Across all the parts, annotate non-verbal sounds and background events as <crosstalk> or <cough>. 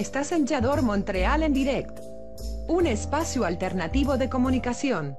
Estás en Yador Montreal en direct, un espacio alternativo de comunicación.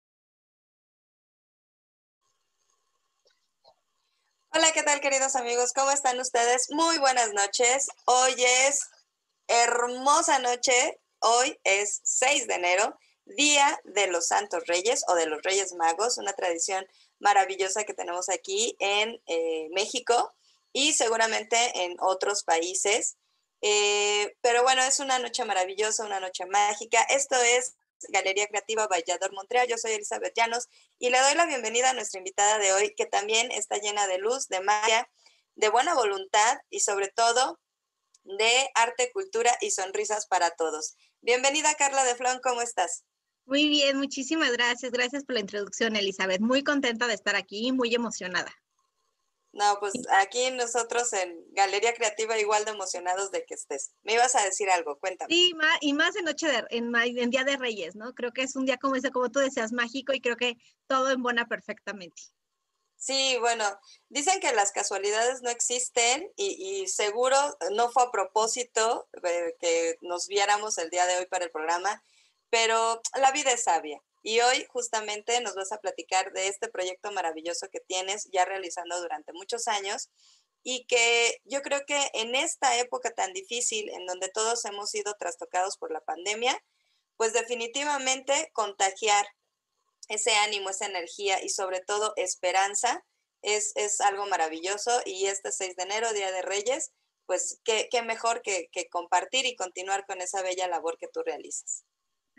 Hola, ¿qué tal queridos amigos? ¿Cómo están ustedes? Muy buenas noches. Hoy es hermosa noche. Hoy es 6 de enero, Día de los Santos Reyes o de los Reyes Magos, una tradición maravillosa que tenemos aquí en eh, México y seguramente en otros países. Eh, pero bueno, es una noche maravillosa, una noche mágica. Esto es Galería Creativa Vallador Montreal. Yo soy Elizabeth Llanos y le doy la bienvenida a nuestra invitada de hoy, que también está llena de luz, de magia, de buena voluntad y sobre todo de arte, cultura y sonrisas para todos. Bienvenida Carla de Flon, ¿cómo estás? Muy bien, muchísimas gracias. Gracias por la introducción, Elizabeth. Muy contenta de estar aquí, muy emocionada. No, pues aquí nosotros en Galería Creativa igual de emocionados de que estés. Me ibas a decir algo, cuéntame. Sí, y más en Noche de, en, en, Día de Reyes, ¿no? Creo que es un día, como, dice, como tú decías, mágico y creo que todo embona perfectamente. Sí, bueno, dicen que las casualidades no existen y, y seguro no fue a propósito que nos viéramos el día de hoy para el programa, pero la vida es sabia. Y hoy justamente nos vas a platicar de este proyecto maravilloso que tienes ya realizando durante muchos años y que yo creo que en esta época tan difícil en donde todos hemos sido trastocados por la pandemia, pues definitivamente contagiar ese ánimo, esa energía y sobre todo esperanza es, es algo maravilloso y este 6 de enero, Día de Reyes, pues qué, qué mejor que, que compartir y continuar con esa bella labor que tú realizas.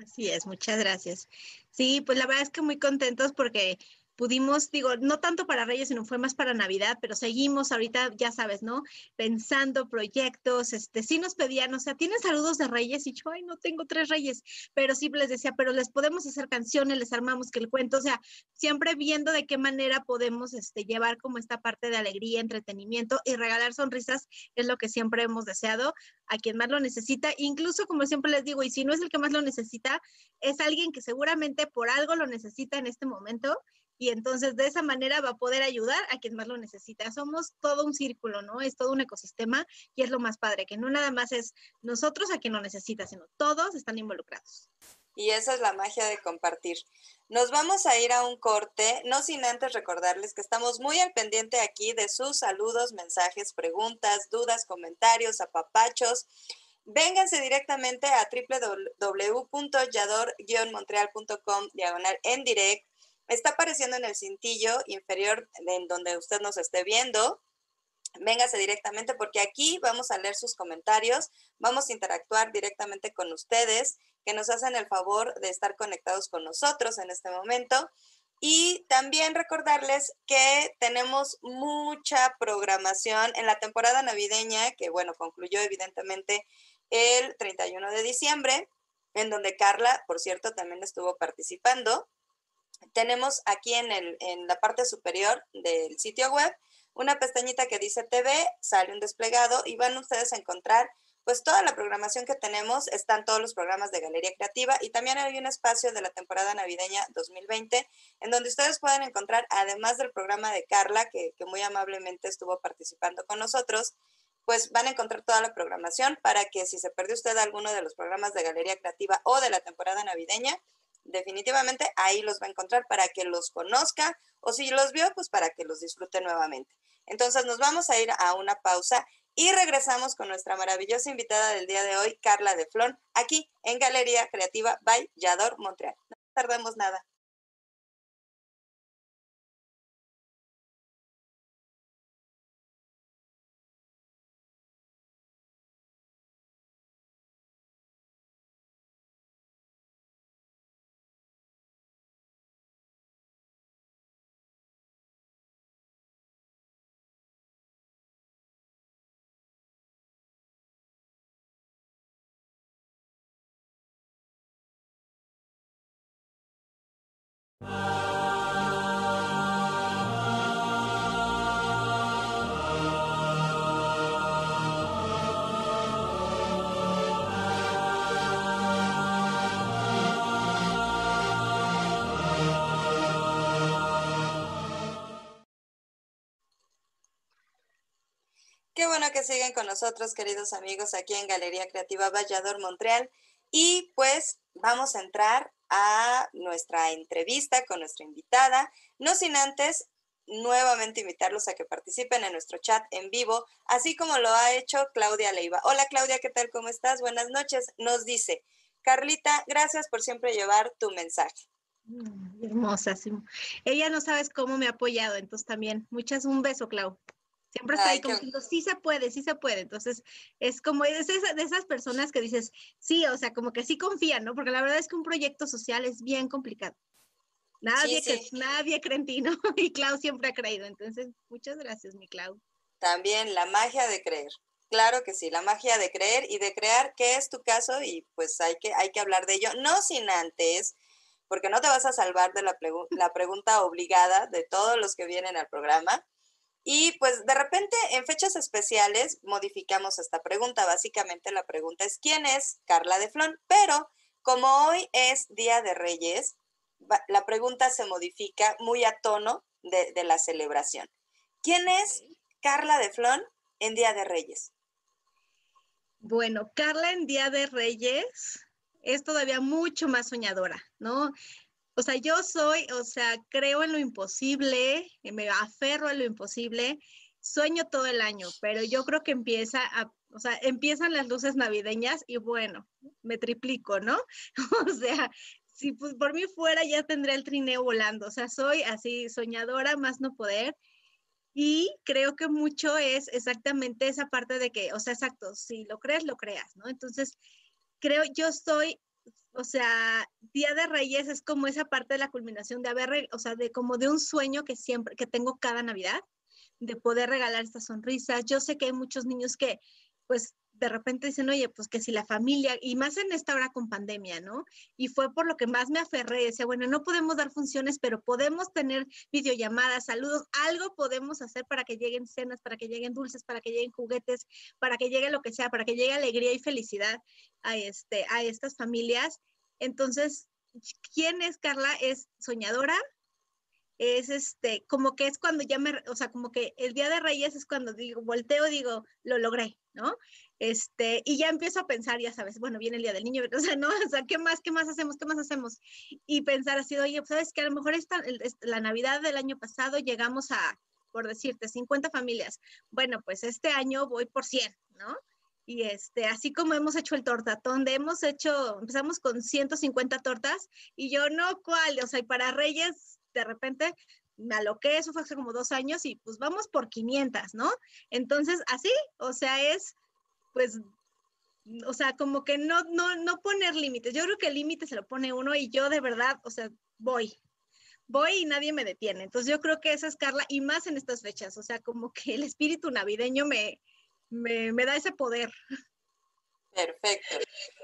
Así es, muchas gracias. Sí, pues la verdad es que muy contentos porque pudimos, digo, no tanto para Reyes, sino fue más para Navidad, pero seguimos ahorita, ya sabes, ¿no? Pensando proyectos, este, sí nos pedían, o sea, ¿tienen saludos de Reyes? Y yo, ay, no tengo tres Reyes, pero sí les decía, pero les podemos hacer canciones, les armamos que el cuento, o sea, siempre viendo de qué manera podemos este, llevar como esta parte de alegría, entretenimiento y regalar sonrisas, es lo que siempre hemos deseado a quien más lo necesita, incluso como siempre les digo, y si no es el que más lo necesita, es alguien que seguramente por algo lo necesita en este momento y entonces de esa manera va a poder ayudar a quien más lo necesita. Somos todo un círculo, ¿no? Es todo un ecosistema y es lo más padre, que no nada más es nosotros a quien lo necesita, sino todos están involucrados. Y esa es la magia de compartir. Nos vamos a ir a un corte, no sin antes recordarles que estamos muy al pendiente aquí de sus saludos, mensajes, preguntas, dudas, comentarios, apapachos. Vénganse directamente a www.yador-montreal.com diagonal en direct Está apareciendo en el cintillo inferior en donde usted nos esté viendo. Véngase directamente porque aquí vamos a leer sus comentarios, vamos a interactuar directamente con ustedes que nos hacen el favor de estar conectados con nosotros en este momento. Y también recordarles que tenemos mucha programación en la temporada navideña, que bueno, concluyó evidentemente el 31 de diciembre, en donde Carla, por cierto, también estuvo participando tenemos aquí en, el, en la parte superior del sitio web una pestañita que dice TV, sale un desplegado y van ustedes a encontrar pues toda la programación que tenemos, están todos los programas de Galería Creativa y también hay un espacio de la temporada navideña 2020 en donde ustedes pueden encontrar, además del programa de Carla, que, que muy amablemente estuvo participando con nosotros, pues van a encontrar toda la programación para que si se perdió usted alguno de los programas de Galería Creativa o de la temporada navideña, definitivamente ahí los va a encontrar para que los conozca o si los vio, pues para que los disfrute nuevamente. Entonces nos vamos a ir a una pausa y regresamos con nuestra maravillosa invitada del día de hoy, Carla de Flon, aquí en Galería Creativa by Yador Montreal. No tardemos nada. Siguen con nosotros, queridos amigos, aquí en Galería Creativa Vallador, Montreal. Y pues vamos a entrar a nuestra entrevista con nuestra invitada, no sin antes nuevamente invitarlos a que participen en nuestro chat en vivo, así como lo ha hecho Claudia Leiva. Hola Claudia, ¿qué tal? ¿Cómo estás? Buenas noches. Nos dice, Carlita, gracias por siempre llevar tu mensaje. Mm, hermosa, Ella no sabes cómo me ha apoyado, entonces también. Muchas, un beso, Clau. Siempre está ahí como diciendo, sí se puede, sí se puede. Entonces, es como es de esas personas que dices, sí, o sea, como que sí confían, ¿no? Porque la verdad es que un proyecto social es bien complicado. Nadie, Que, nadie cree en ti, ¿no? <laughs> Y Clau siempre ha creído. Entonces, muchas gracias, mi Clau. También la magia de creer. Claro que sí, la magia de creer y de crear, ¿qué es tu caso? Y pues hay que, hay que hablar de ello. No sin antes, porque no te vas a salvar de la, la pregunta obligada de todos los que vienen al programa y pues de repente en fechas especiales modificamos esta pregunta. Básicamente la pregunta es ¿quién es Carla de Flon? Pero como hoy es Día de Reyes, la pregunta se modifica muy a tono de, la celebración. ¿Quién es Carla de Flon en Día de Reyes? Bueno, Carla en Día de Reyes es todavía mucho más soñadora, ¿no? O sea, yo soy, o sea, creo en lo imposible, me aferro a lo imposible, sueño todo el año, pero yo creo que empieza a, o sea, empiezan las luces navideñas y bueno, me triplico, ¿no? <laughs> o sea, si por mí fuera ya tendré el trineo volando, o sea, soy así soñadora, más no poder. Y creo que mucho es exactamente esa parte de que, o sea, exacto, si lo crees, lo creas, ¿no? Entonces, creo, yo estoy o sea, Día de Reyes es como esa parte de la culminación de haber, o sea, de como de un sueño que siempre, que tengo cada Navidad, de poder regalar estas sonrisas. Yo sé que hay muchos niños que, pues, de repente dicen, oye, pues que si la familia, y más en esta hora con pandemia, ¿no? Y fue por lo que más me aferré, decía, bueno, no podemos dar funciones, pero podemos tener videollamadas, saludos, algo podemos hacer para que lleguen cenas, para que lleguen dulces, para que lleguen juguetes, para que llegue lo que sea, para que llegue alegría y felicidad a, este, a estas familias. Entonces, ¿quién es Carla? Es soñadora, es este, como que es cuando ya me, o sea, como que el Día de Reyes es cuando digo, volteo, digo, lo logré, ¿no? Este, y ya empiezo a pensar, ya sabes, bueno, viene el Día del Niño, <laughs> o sea, ¿no? O sea, ¿qué más, qué más hacemos, qué más hacemos? Y pensar así, oye, pues, sabes que a lo mejor esta, la Navidad del año pasado llegamos a, por decirte, 50 familias. Bueno, pues este año voy por 100, ¿no? Y este, así como hemos hecho el tortatón, de hemos hecho, empezamos con 150 tortas y yo no, ¿cuál? O sea, y para Reyes, de repente me aloqué, eso fue hace como dos años y pues vamos por 500, ¿no? Entonces, así, o sea, es, pues, o sea, como que no, no, no poner límites. Yo creo que el límite se lo pone uno y yo de verdad, o sea, voy, voy y nadie me detiene. Entonces yo creo que esa es Carla y más en estas fechas, o sea, como que el espíritu navideño me, me, da ese poder. Perfecto.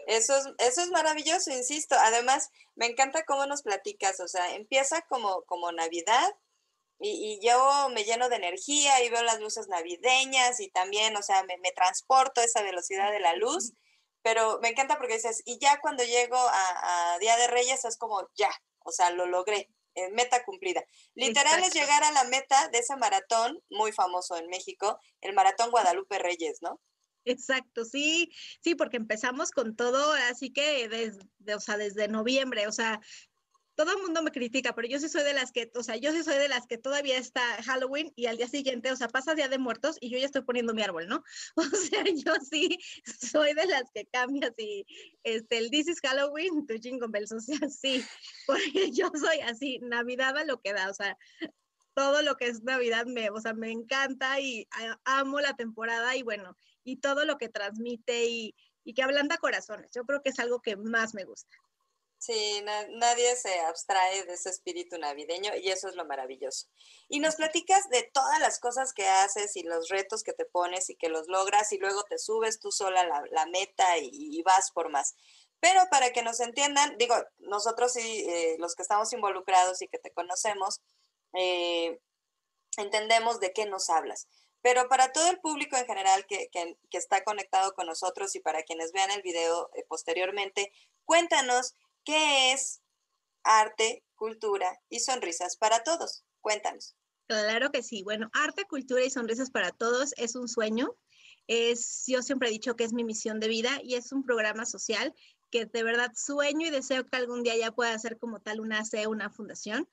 Eso es, eso es maravilloso, insisto. Además, me encanta cómo nos platicas. O sea, empieza como, como Navidad, y, yo me lleno de energía y veo las luces navideñas y también, o sea, me, me transporto a esa velocidad de la luz, pero me encanta porque dices, y ya cuando llego a, Día de Reyes es como, ya, o sea, lo logré, eh, meta cumplida. Literal es llegar a la meta de ese maratón muy famoso en México, el maratón Guadalupe Reyes, ¿no? Exacto, sí, sí, porque empezamos con todo, así que desde, o sea, desde noviembre, o sea, todo el mundo me critica, pero yo sí soy de las que, o sea, yo sí soy de las que todavía está Halloween y al día siguiente, o sea, pasa Día de Muertos y yo ya estoy poniendo mi árbol, ¿no? <laughs> O sea, yo sí soy de las que cambias y este, el This is Halloween, tu jingle bells, o sea, sí, <laughs> porque yo soy así, Navidad a lo que da, o sea, todo lo que es Navidad me, o sea, me encanta y amo la temporada y bueno, y todo lo que transmite y, y que ablanda corazones. Yo creo que es algo que más me gusta. Sí, nadie se abstrae de ese espíritu navideño y eso es lo maravilloso. Y nos platicas de todas las cosas que haces y los retos que te pones y que los logras y luego te subes tú sola la, la meta y, vas por más. Pero para que nos entiendan, digo, nosotros sí, eh, los que estamos involucrados y que te conocemos, eh, entendemos de qué nos hablas. Pero para todo el público en general que, está conectado con nosotros y para quienes vean el video eh, posteriormente, cuéntanos ¿Qué es arte, cultura y sonrisas para todos? Cuéntanos. Claro que sí. Bueno, arte, cultura y sonrisas para todos es un sueño. Es, yo siempre he dicho que es mi misión de vida y es un programa social que de verdad sueño y deseo que algún día ya pueda ser como tal una C, una fundación.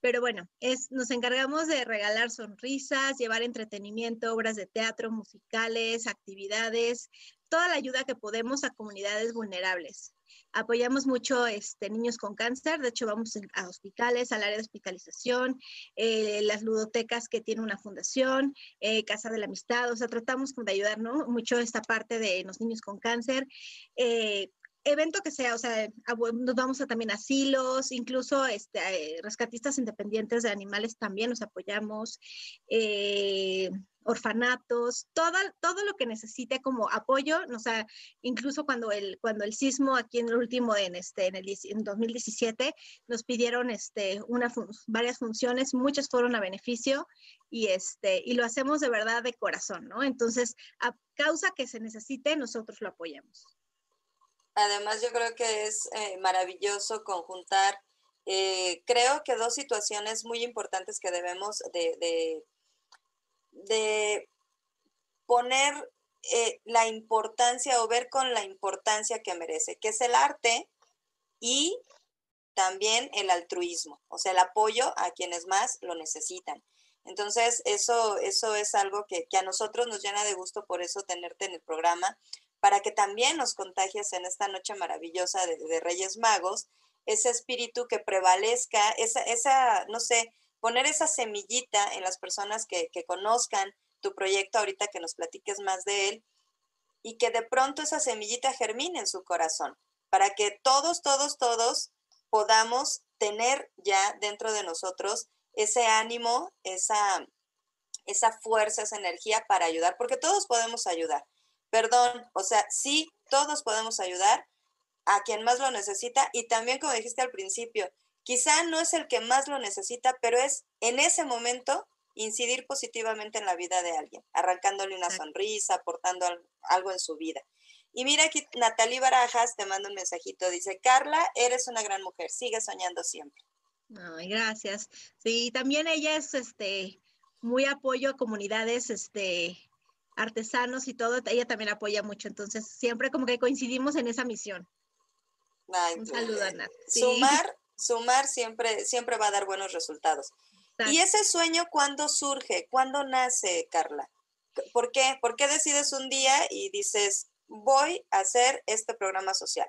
Pero bueno, es, nos encargamos de regalar sonrisas, llevar entretenimiento, obras de teatro, musicales, actividades, toda la ayuda que podemos a comunidades vulnerables. Apoyamos mucho este, niños con cáncer, de hecho vamos a hospitales, al área de hospitalización, eh, las ludotecas que tiene una fundación, eh, Casa de la Amistad, o sea, tratamos de ayudar ¿no? mucho esta parte de los niños con cáncer. Eh, evento que sea, o sea, nos vamos a también asilos, incluso este, rescatistas independientes de animales también nos apoyamos orfanatos, todo, todo lo que necesite como apoyo, o sea, incluso cuando el, cuando el sismo aquí en el último, en, este, en, el, en 2017, nos pidieron este, una, varias funciones, muchas fueron a beneficio y, este, y lo hacemos de verdad de corazón, ¿no? Entonces, a causa que se necesite, nosotros lo apoyamos. Además, yo creo que es eh, maravilloso conjuntar, eh, creo que dos situaciones muy importantes que debemos de de poner eh, la importancia o ver con la importancia que merece, que es el arte y también el altruismo, o sea, el apoyo a quienes más lo necesitan. Entonces, eso, eso es algo que, a nosotros nos llena de gusto, por eso tenerte en el programa, para que también nos contagies en esta noche maravillosa de, Reyes Magos, ese espíritu que prevalezca, esa, esa, no sé, poner esa semillita en las personas que, conozcan tu proyecto ahorita, que nos platiques más de él, y que de pronto esa semillita germine en su corazón, para que todos, todos, todos podamos tener ya dentro de nosotros ese ánimo, esa, esa fuerza, esa energía para ayudar, porque todos podemos ayudar. Perdón, o sea, sí, todos podemos ayudar a quien más lo necesita y también, como dijiste al principio, Quizá no es el que más lo necesita, pero es en ese momento incidir positivamente en la vida de alguien, arrancándole una sonrisa, aportando algo en su vida. Y mira aquí, Natalie Barajas te manda un mensajito, dice, Carla, eres una gran mujer, sigue soñando siempre. Ay, gracias. Sí, también ella es este muy apoyo a comunidades este artesanos y todo, ella también apoya mucho, entonces siempre como que coincidimos en esa misión. un saludo a Nat. Sumar sumar siempre, siempre va a dar buenos resultados. ¿Y ese sueño cuándo surge? ¿Cuándo nace, Carla? ¿Por qué? ¿Por qué decides un día y dices, voy a hacer este programa social?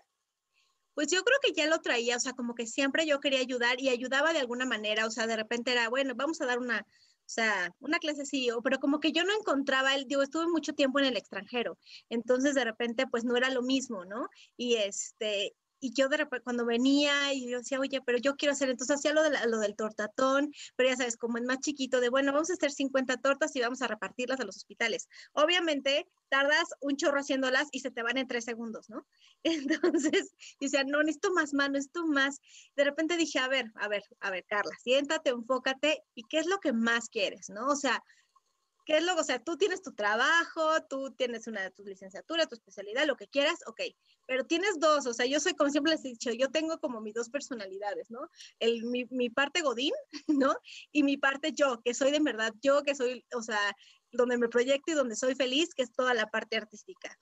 Pues yo creo que ya lo traía, o sea, como que siempre yo quería ayudar y ayudaba de alguna manera, o sea, de repente era, bueno, vamos a dar una, o sea, una clase sí, pero como que yo no encontraba, el, digo, estuve mucho tiempo en el extranjero, entonces de repente pues no era lo mismo, ¿no? Y este, y yo de repente cuando venía y yo decía, oye, pero yo quiero hacer, entonces hacía lo, de lo del tortatón, pero ya sabes, como es más chiquito, de bueno, vamos a hacer 50 tortas y vamos a repartirlas a los hospitales. Obviamente, tardas un chorro haciéndolas y se te van en tres segundos, ¿no? <laughs> Entonces, decía, no, necesito más mano, necesito más. De repente dije, a ver, a ver, a ver, Carla, siéntate, enfócate y qué es lo que más quieres, ¿no? O sea, ¿Qué es lo, o sea, tú tienes tu trabajo, tú tienes una de tus licenciaturas, tu especialidad, lo que quieras, ok, pero tienes dos, o sea, yo soy, como siempre les he dicho, yo tengo como mis dos personalidades, ¿no? El, mi, mi parte Godín, <laughs> ¿no? Y mi parte yo, que soy de verdad yo, que soy, o sea, donde me proyecto y donde soy feliz, que es toda la parte artística.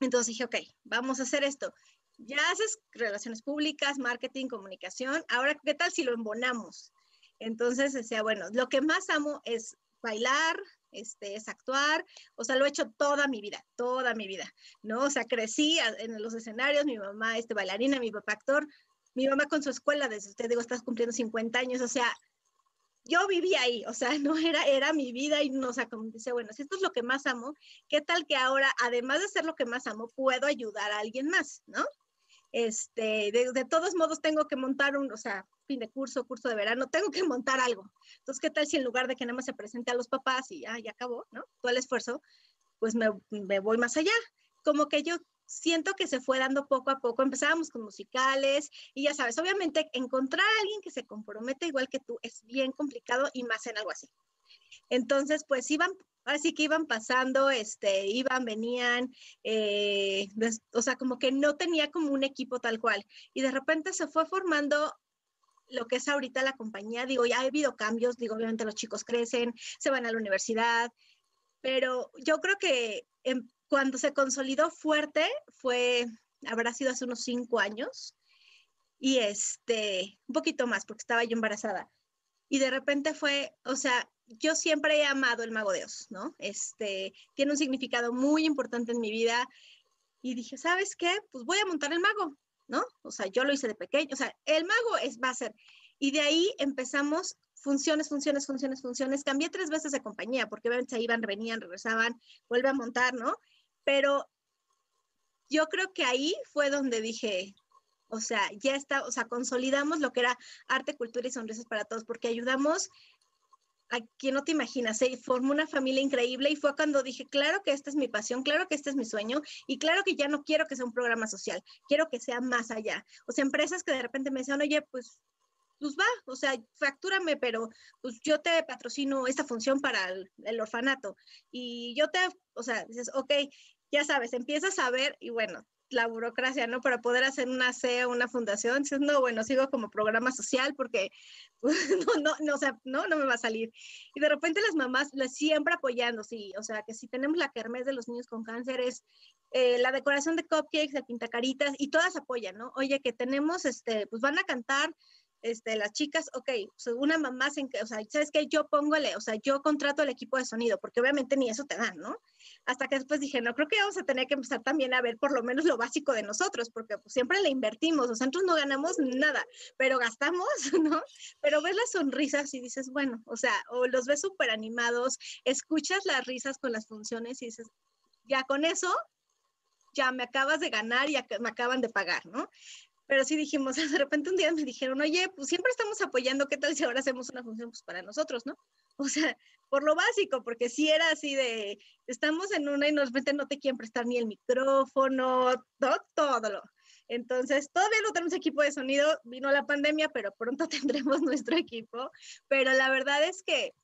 Entonces dije, ok, vamos a hacer esto. Ya haces relaciones públicas, marketing, comunicación, ahora, ¿qué tal si lo embonamos? Entonces decía, bueno, lo que más amo es bailar, este, es actuar, o sea, lo he hecho toda mi vida, toda mi vida, ¿no? O sea, crecí en los escenarios, mi mamá este, bailarina, mi papá actor, mi mamá con su escuela, desde usted digo, estás cumpliendo 50 años, o sea, yo vivía ahí, o sea, <laughs> no era, era mi vida y no, o sea, como dice, bueno, si esto es lo que más amo, ¿qué tal que ahora, además de ser lo que más amo, puedo ayudar a alguien más, ¿no? Este, de, todos modos tengo que montar un, o sea, fin de curso, curso de verano, tengo que montar algo. Entonces, ¿qué tal si en lugar de que nada más se presente a los papás y ya, ya acabó, ¿no? Todo el esfuerzo, pues me, me voy más allá. Como que yo siento que se fue dando poco a poco. Empezábamos con musicales y ya sabes, obviamente encontrar a alguien que se compromete igual que tú es bien complicado y más en algo así. Entonces, pues iban, así que iban pasando, este, iban, venían, eh, o sea, como que no tenía como un equipo tal cual. Y de repente se fue formando lo que es ahorita la compañía, digo, ya ha habido cambios, digo, obviamente los chicos crecen, se van a la universidad, pero yo creo que cuando se consolidó fuerte fue, habrá sido hace unos cinco años, y este, un poquito más, porque estaba yo embarazada. Y de repente fue, o sea, yo siempre he amado el mago de Oz, ¿no? Este, tiene un significado muy importante en mi vida. Y dije, ¿sabes qué? Pues voy a montar el mago. ¿no? O sea, yo lo hice de pequeño, o sea, el mago es, va a ser. Y de ahí empezamos funciones, funciones, funciones, funciones. Cambié tres veces de compañía porque obviamente se iban, venían, regresaban, vuelve a montar, ¿no? Pero yo creo que ahí fue donde dije, o sea, ya está, o sea, consolidamos lo que era arte, cultura y sonrisas para todos, porque ayudamos a quien no te imaginas, se formó una familia increíble y fue cuando dije, claro que esta es mi pasión, claro que este es mi sueño y claro que ya no quiero que sea un programa social, quiero que sea más allá. O sea, empresas que de repente me decían, oye, pues, pues va, o sea, factúrame, pero pues yo te patrocino esta función para el, el orfanato y yo te, o sea, dices, ok, ya sabes, empiezas a ver y bueno, la burocracia, ¿no? Para poder hacer una CEA, una fundación, dices, no, bueno, sigo como programa social porque <laughs> pues, no, no, no, o sea, no, no me va a salir. Y de repente las mamás siempre apoyando, sí, o sea, que si tenemos la kermés de los niños con cáncer es eh, la decoración de cupcakes, de pintacaritas, y todas apoyan, ¿no? Oye, que tenemos, este, pues van a cantar este, las chicas, ok, una mamá, se, o sea, ¿sabes qué? Yo póngole, o sea, yo contrato el equipo de sonido, porque obviamente ni eso te dan, ¿no? Hasta que después dije, no, creo que vamos a tener que empezar también a ver por lo menos lo básico de nosotros, porque pues, siempre le invertimos, o sea, nosotros no ganamos nada, pero gastamos, <laughs> ¿no? Pero ves las sonrisas y dices, bueno, o sea, o los ves súper animados, escuchas las risas con las funciones y dices, ya con eso, ya me acabas de ganar y me acaban de pagar, ¿no? Pero sí dijimos, <laughs> de repente un día me dijeron, oye, pues siempre estamos apoyando, ¿qué tal si ahora hacemos una función pues, para nosotros, no? <laughs> O sea, por lo básico, porque si era así de, estamos en una y nos repente no te quieren prestar ni el micrófono, todo, todo lo. Entonces, todavía no tenemos equipo de sonido, vino la pandemia, pero pronto <laughs> tendremos nuestro equipo. Pero la verdad es que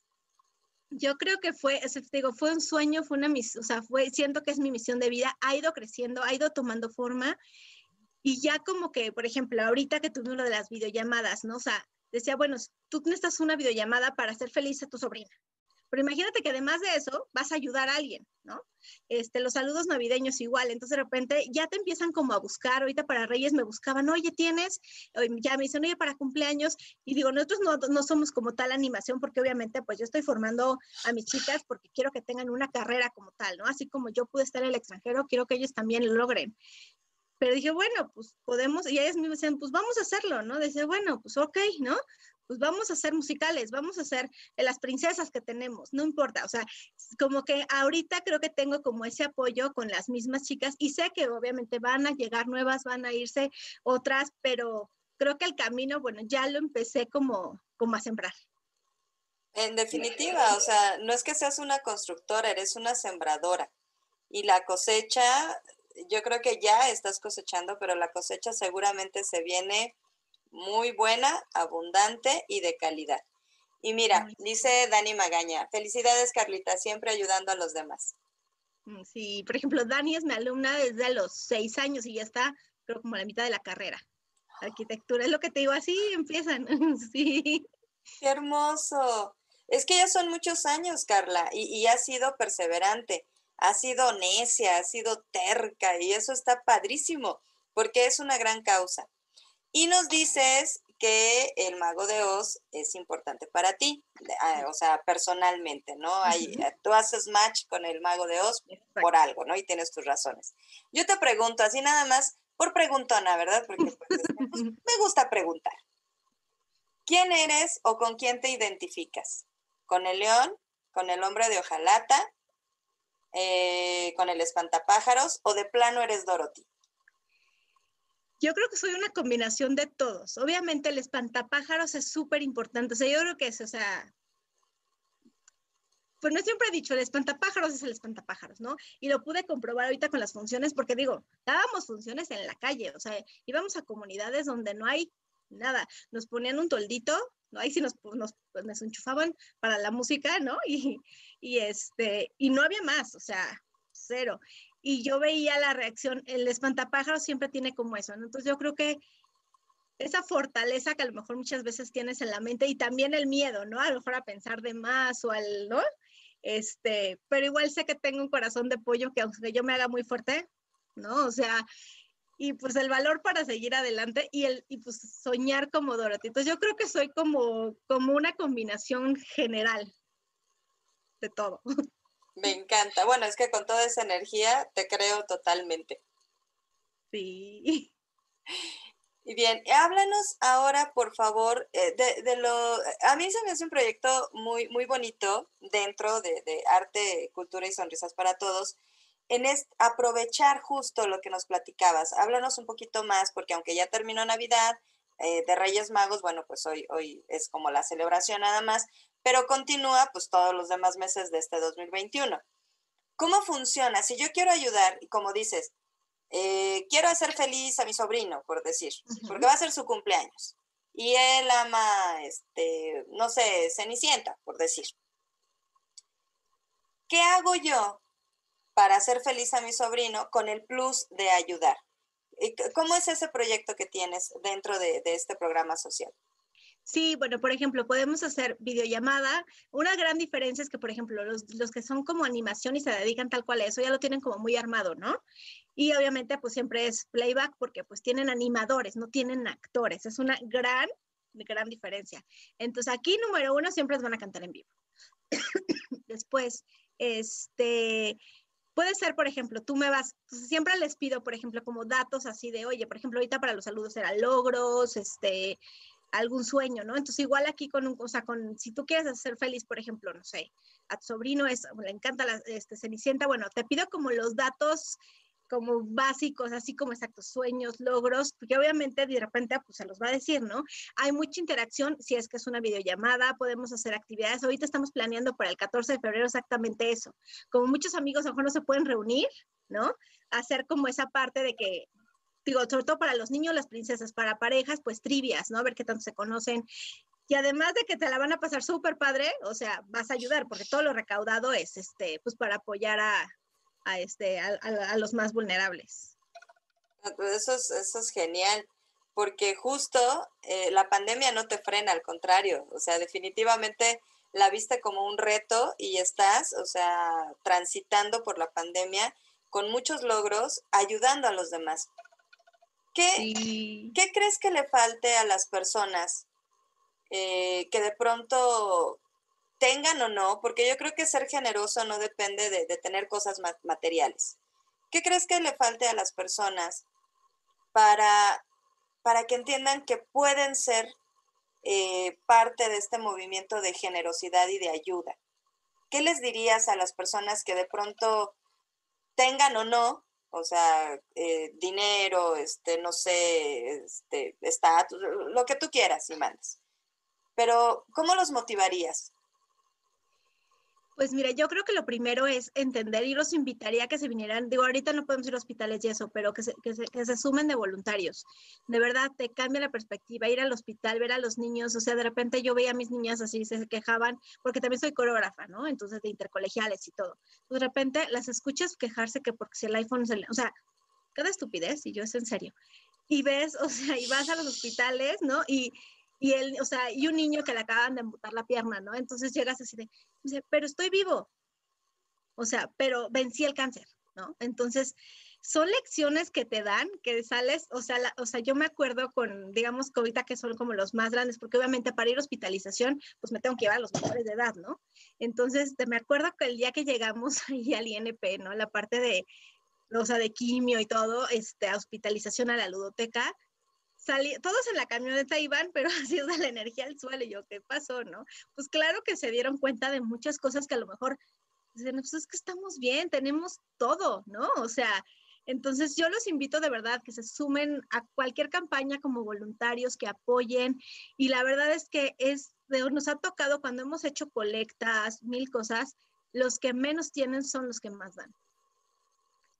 yo creo que fue, digo, fue un sueño, fue una misión, o sea, fue, siento que es mi misión de vida, ha ido creciendo, ha ido tomando forma y ya como que, por ejemplo, ahorita que tuvimos lo de las videollamadas, ¿no? O sea, decía, bueno, tú necesitas una videollamada para hacer feliz a tu sobrina. Pero imagínate que además de eso vas a ayudar a alguien, ¿no? Este, los saludos navideños igual, entonces de repente ya te empiezan como a buscar, ahorita para Reyes me buscaban, oye, tienes, ya me dicen, oye, para cumpleaños, y digo, nosotros no, no somos como tal animación, porque obviamente pues yo estoy formando a mis chicas porque quiero que tengan una carrera como tal, ¿no? Así como yo pude estar en el extranjero, quiero que ellos también lo logren. Pero dije, bueno, pues podemos, y ellas me decían, pues vamos a hacerlo, ¿no? Dice, bueno, pues ok, ¿no? pues vamos a hacer musicales, vamos a hacer las princesas que tenemos, no importa, o sea, como que ahorita creo que tengo como ese apoyo con las mismas chicas y sé que obviamente van a llegar nuevas, van a irse otras, pero creo que el camino, bueno, ya lo empecé como, como a sembrar. En definitiva, o sea, no es que seas una constructora, eres una sembradora. Y la cosecha, yo creo que ya estás cosechando, pero la cosecha seguramente se viene muy buena, abundante y de calidad. Y mira, dice Dani Magaña, felicidades Carlita, siempre ayudando a los demás. Mm, sí, por ejemplo, Dani es mi alumna desde los seis años y ya está, creo, como a la mitad de la carrera. Arquitectura, es lo que te digo, así empiezan, <laughs> sí. Qué hermoso. Es que ya son muchos años, Carla, y, y has sido perseverante, has sido necia, has sido terca, y eso está padrísimo, porque es una gran causa. Y nos dices que el mago de Oz es importante para ti, ah, o sea, personalmente, ¿no? Hay, tú haces match con el mago de Oz por algo, ¿no? Y tienes tus razones. Yo te pregunto, así nada más, por preguntona, ¿verdad? Porque pues, pues, <laughs> me gusta preguntar. ¿Quién eres o con quién te identificas? ¿Con el león? ¿Con el hombre de hojalata? Eh, ¿Con el espantapájaros? ¿O de plano eres Dorothy? Yo creo que soy una combinación de todos. Obviamente el espantapájaros es súper importante. O sea, yo creo que es, o sea, pues no siempre he dicho, el espantapájaros es el espantapájaros, ¿no? Y lo pude comprobar ahorita con las funciones, porque digo, dábamos funciones en la calle, o sea, íbamos a comunidades donde no hay nada. Nos ponían un toldito, ¿no? Ahí sí nos, nos, nos enchufaban para la música, ¿no? <laughs> Y, y, este, y no había más, o sea, cero y yo veía la reacción, el espantapájaros siempre tiene como eso, ¿no? Entonces yo creo que esa fortaleza que a lo mejor muchas veces tienes en la mente y también el miedo, ¿no? A lo mejor a pensar de más o al, ¿no? Este, pero igual sé que tengo un corazón de pollo que aunque yo me haga muy fuerte, ¿no? O sea, y pues el valor para seguir adelante y el y pues soñar como Dorothy. Entonces yo creo que soy como como una combinación general de todo. <laughs> Me encanta. Bueno, es que con toda esa energía te creo totalmente. Sí. <laughs> Y bien, háblanos ahora, por favor, eh, de, lo... A mí se me hace un proyecto muy, muy bonito dentro de, arte, cultura y sonrisas para todos, en aprovechar justo lo que nos platicabas. Háblanos un poquito más, porque aunque ya terminó Navidad, eh, de Reyes Magos, bueno, pues hoy, hoy es como la celebración nada más, pero continúa pues todos los demás meses de este 2021. ¿Cómo funciona? Si yo quiero ayudar, y como dices, eh, quiero hacer feliz a mi sobrino, por decir, porque va a ser su cumpleaños, y él ama, este, no sé, Cenicienta, por decir. ¿Qué hago yo para hacer feliz a mi sobrino con el plus de ayudar? ¿Cómo es ese proyecto que tienes dentro de, este programa social? Sí, bueno, por ejemplo, podemos hacer videollamada. Una gran diferencia es que, por ejemplo, los, que son como animación y se dedican tal cual a eso, ya lo tienen como muy armado, ¿no? Y obviamente, pues siempre es playback porque pues tienen animadores, no tienen actores. Es una gran, gran diferencia. Entonces, aquí, número uno, siempre les van a cantar en vivo. <coughs> Después, este, Puede ser, por ejemplo, tú me vas, siempre les pido, por ejemplo, como datos así de, oye, por ejemplo, ahorita para los saludos era logros, este, algún sueño, ¿no? Entonces, igual aquí con un, o sea, con, si tú quieres hacer feliz, por ejemplo, no sé, a tu sobrino es, le encanta la este, Cenicienta, bueno, te pido como los datos como básicos, así como exactos sueños, logros, porque obviamente de repente pues, se los va a decir, ¿no? Hay mucha interacción, si es que es una videollamada, podemos hacer actividades. Ahorita estamos planeando para el 14 de febrero exactamente eso. Como muchos amigos a lo mejor no se pueden reunir, ¿no? Hacer como esa parte de que, digo, sobre todo para los niños, las princesas, para parejas, pues trivias, ¿no? A ver qué tanto se conocen. Y además de que te la van a pasar súper padre, o sea, vas a ayudar, porque todo lo recaudado es, este, pues para apoyar a, a, este, a, los más vulnerables. Ah, pues eso es, eso es genial, porque justo eh, la pandemia no te frena, al contrario, o sea, definitivamente la viste como un reto y estás, o sea, transitando por la pandemia con muchos logros, ayudando a los demás. ¿Qué, ¿qué crees que le falte a las personas eh, que de pronto tengan o no, porque yo creo que ser generoso no depende de, tener cosas materiales. ¿Qué crees que le falte a las personas para, para que entiendan que pueden ser eh, parte de este movimiento de generosidad y de ayuda. ¿Qué les dirías a las personas que de pronto tengan o no, o sea, eh, dinero, este, no sé, este, estatus, lo que tú quieras y mandes? Pero, ¿cómo los motivarías? Pues mira, yo creo que lo primero es entender y los invitaría a que se vinieran, digo, ahorita no podemos ir a hospitales y eso, pero que se, que se, que se sumen de voluntarios. De verdad, te cambia la perspectiva, ir al hospital, ver a los niños, o sea, de repente yo veía a mis niñas así, se quejaban, porque también soy coreógrafa, ¿no? Entonces, de intercolegiales y todo. De repente las escuchas quejarse que porque si el iPhone, es el, o sea, cada estupidez, y yo es en serio. Y ves, <laughs> o sea, y vas a los hospitales, ¿no? Y, y él, o sea, y un niño que le acaban de amputar la pierna, ¿no? Entonces llegas así de, dice, pero estoy vivo. O sea, pero vencí el cáncer, ¿no? Entonces, son lecciones que te dan, que sales, o sea, la, o sea, yo me acuerdo con, digamos, que ahorita que son como los más grandes, porque obviamente para ir a hospitalización, pues me tengo que llevar a los menores de edad, ¿no? Entonces, me acuerdo que el día que llegamos <laughs> ahí al INP, ¿no? La parte de, o sea, de quimio y todo, este, hospitalización a la ludoteca, salí, todos en la camioneta iban, pero <laughs> así es la energía al suelo. Y yo, ¿qué pasó, no? Pues claro que se dieron cuenta de muchas cosas que a lo mejor dicen, pues es que estamos bien, tenemos todo, ¿no? O sea, entonces yo los invito de verdad que se sumen a cualquier campaña como voluntarios, que apoyen. Y la verdad es que es, nos ha tocado cuando hemos hecho colectas, mil cosas, los que menos tienen son los que más dan.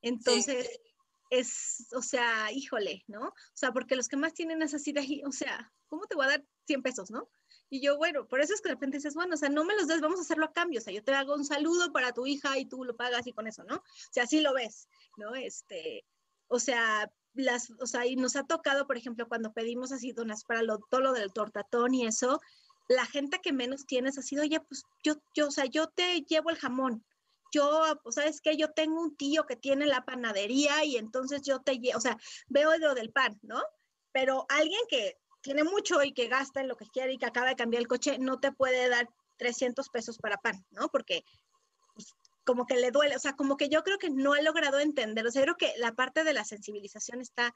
Entonces, sí es, o sea, híjole, ¿no? O sea, porque los que más tienen es así de, o sea, ¿cómo te voy a dar 100 pesos, no? Y yo, bueno, por eso es que de repente dices, bueno, o sea, no me los des, vamos a hacerlo a cambio, o sea, yo te hago un saludo para tu hija y tú lo pagas y con eso, ¿no? O sea, así lo ves, ¿no? Este, o sea, las, o sea, y nos ha tocado, por ejemplo, cuando pedimos así donas para lo, todo lo del tortatón y eso, la gente que menos tienes ha sido, oye, pues yo, yo, o sea, yo te llevo el jamón, yo, pues, ¿sabes qué? Yo tengo un tío que tiene la panadería y entonces yo te, o sea, veo lo del pan, ¿no? Pero alguien que tiene mucho y que gasta en lo que quiere y que acaba de cambiar el coche, no te puede dar 300 pesos para pan, ¿no? Porque pues, como que le duele, o sea, como que yo creo que no he logrado entender, o sea, creo que la parte de la sensibilización está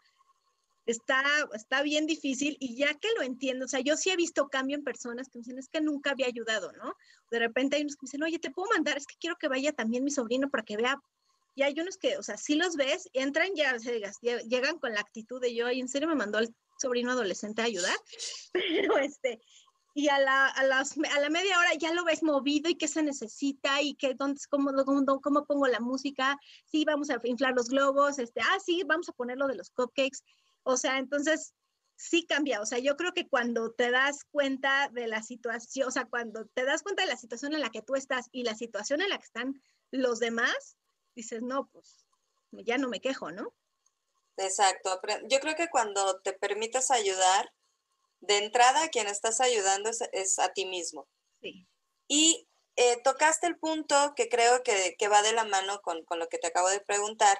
está, está bien difícil y ya que lo entiendo, o sea, yo sí he visto cambio en personas que me dicen, es que nunca había ayudado, ¿no? De repente hay unos que me dicen, oye, te puedo mandar, es que quiero que vaya también mi sobrino para que vea. Y hay unos que, o sea, si los ves, entran ya, o sea, llegan con la actitud de yo, y en serio me mandó el sobrino adolescente a ayudar, pero este, y a la, a, las, a la media hora ya lo ves movido y qué se necesita y qué, dónde, cómo, cómo, cómo pongo la música, sí, vamos a inflar los globos, este, ah, sí, vamos a poner lo de los cupcakes. O sea, entonces sí cambia. O sea, yo creo que cuando te das cuenta de la situación, o sea, cuando te das cuenta de la situación en la que tú estás y la situación en la que están los demás, dices, no, pues ya no me quejo, ¿no? Exacto. Yo creo que cuando te permites ayudar, de entrada quien estás ayudando es, a ti mismo. Sí. Y eh, tocaste el punto que creo que, va de la mano con, con, lo que te acabo de preguntar,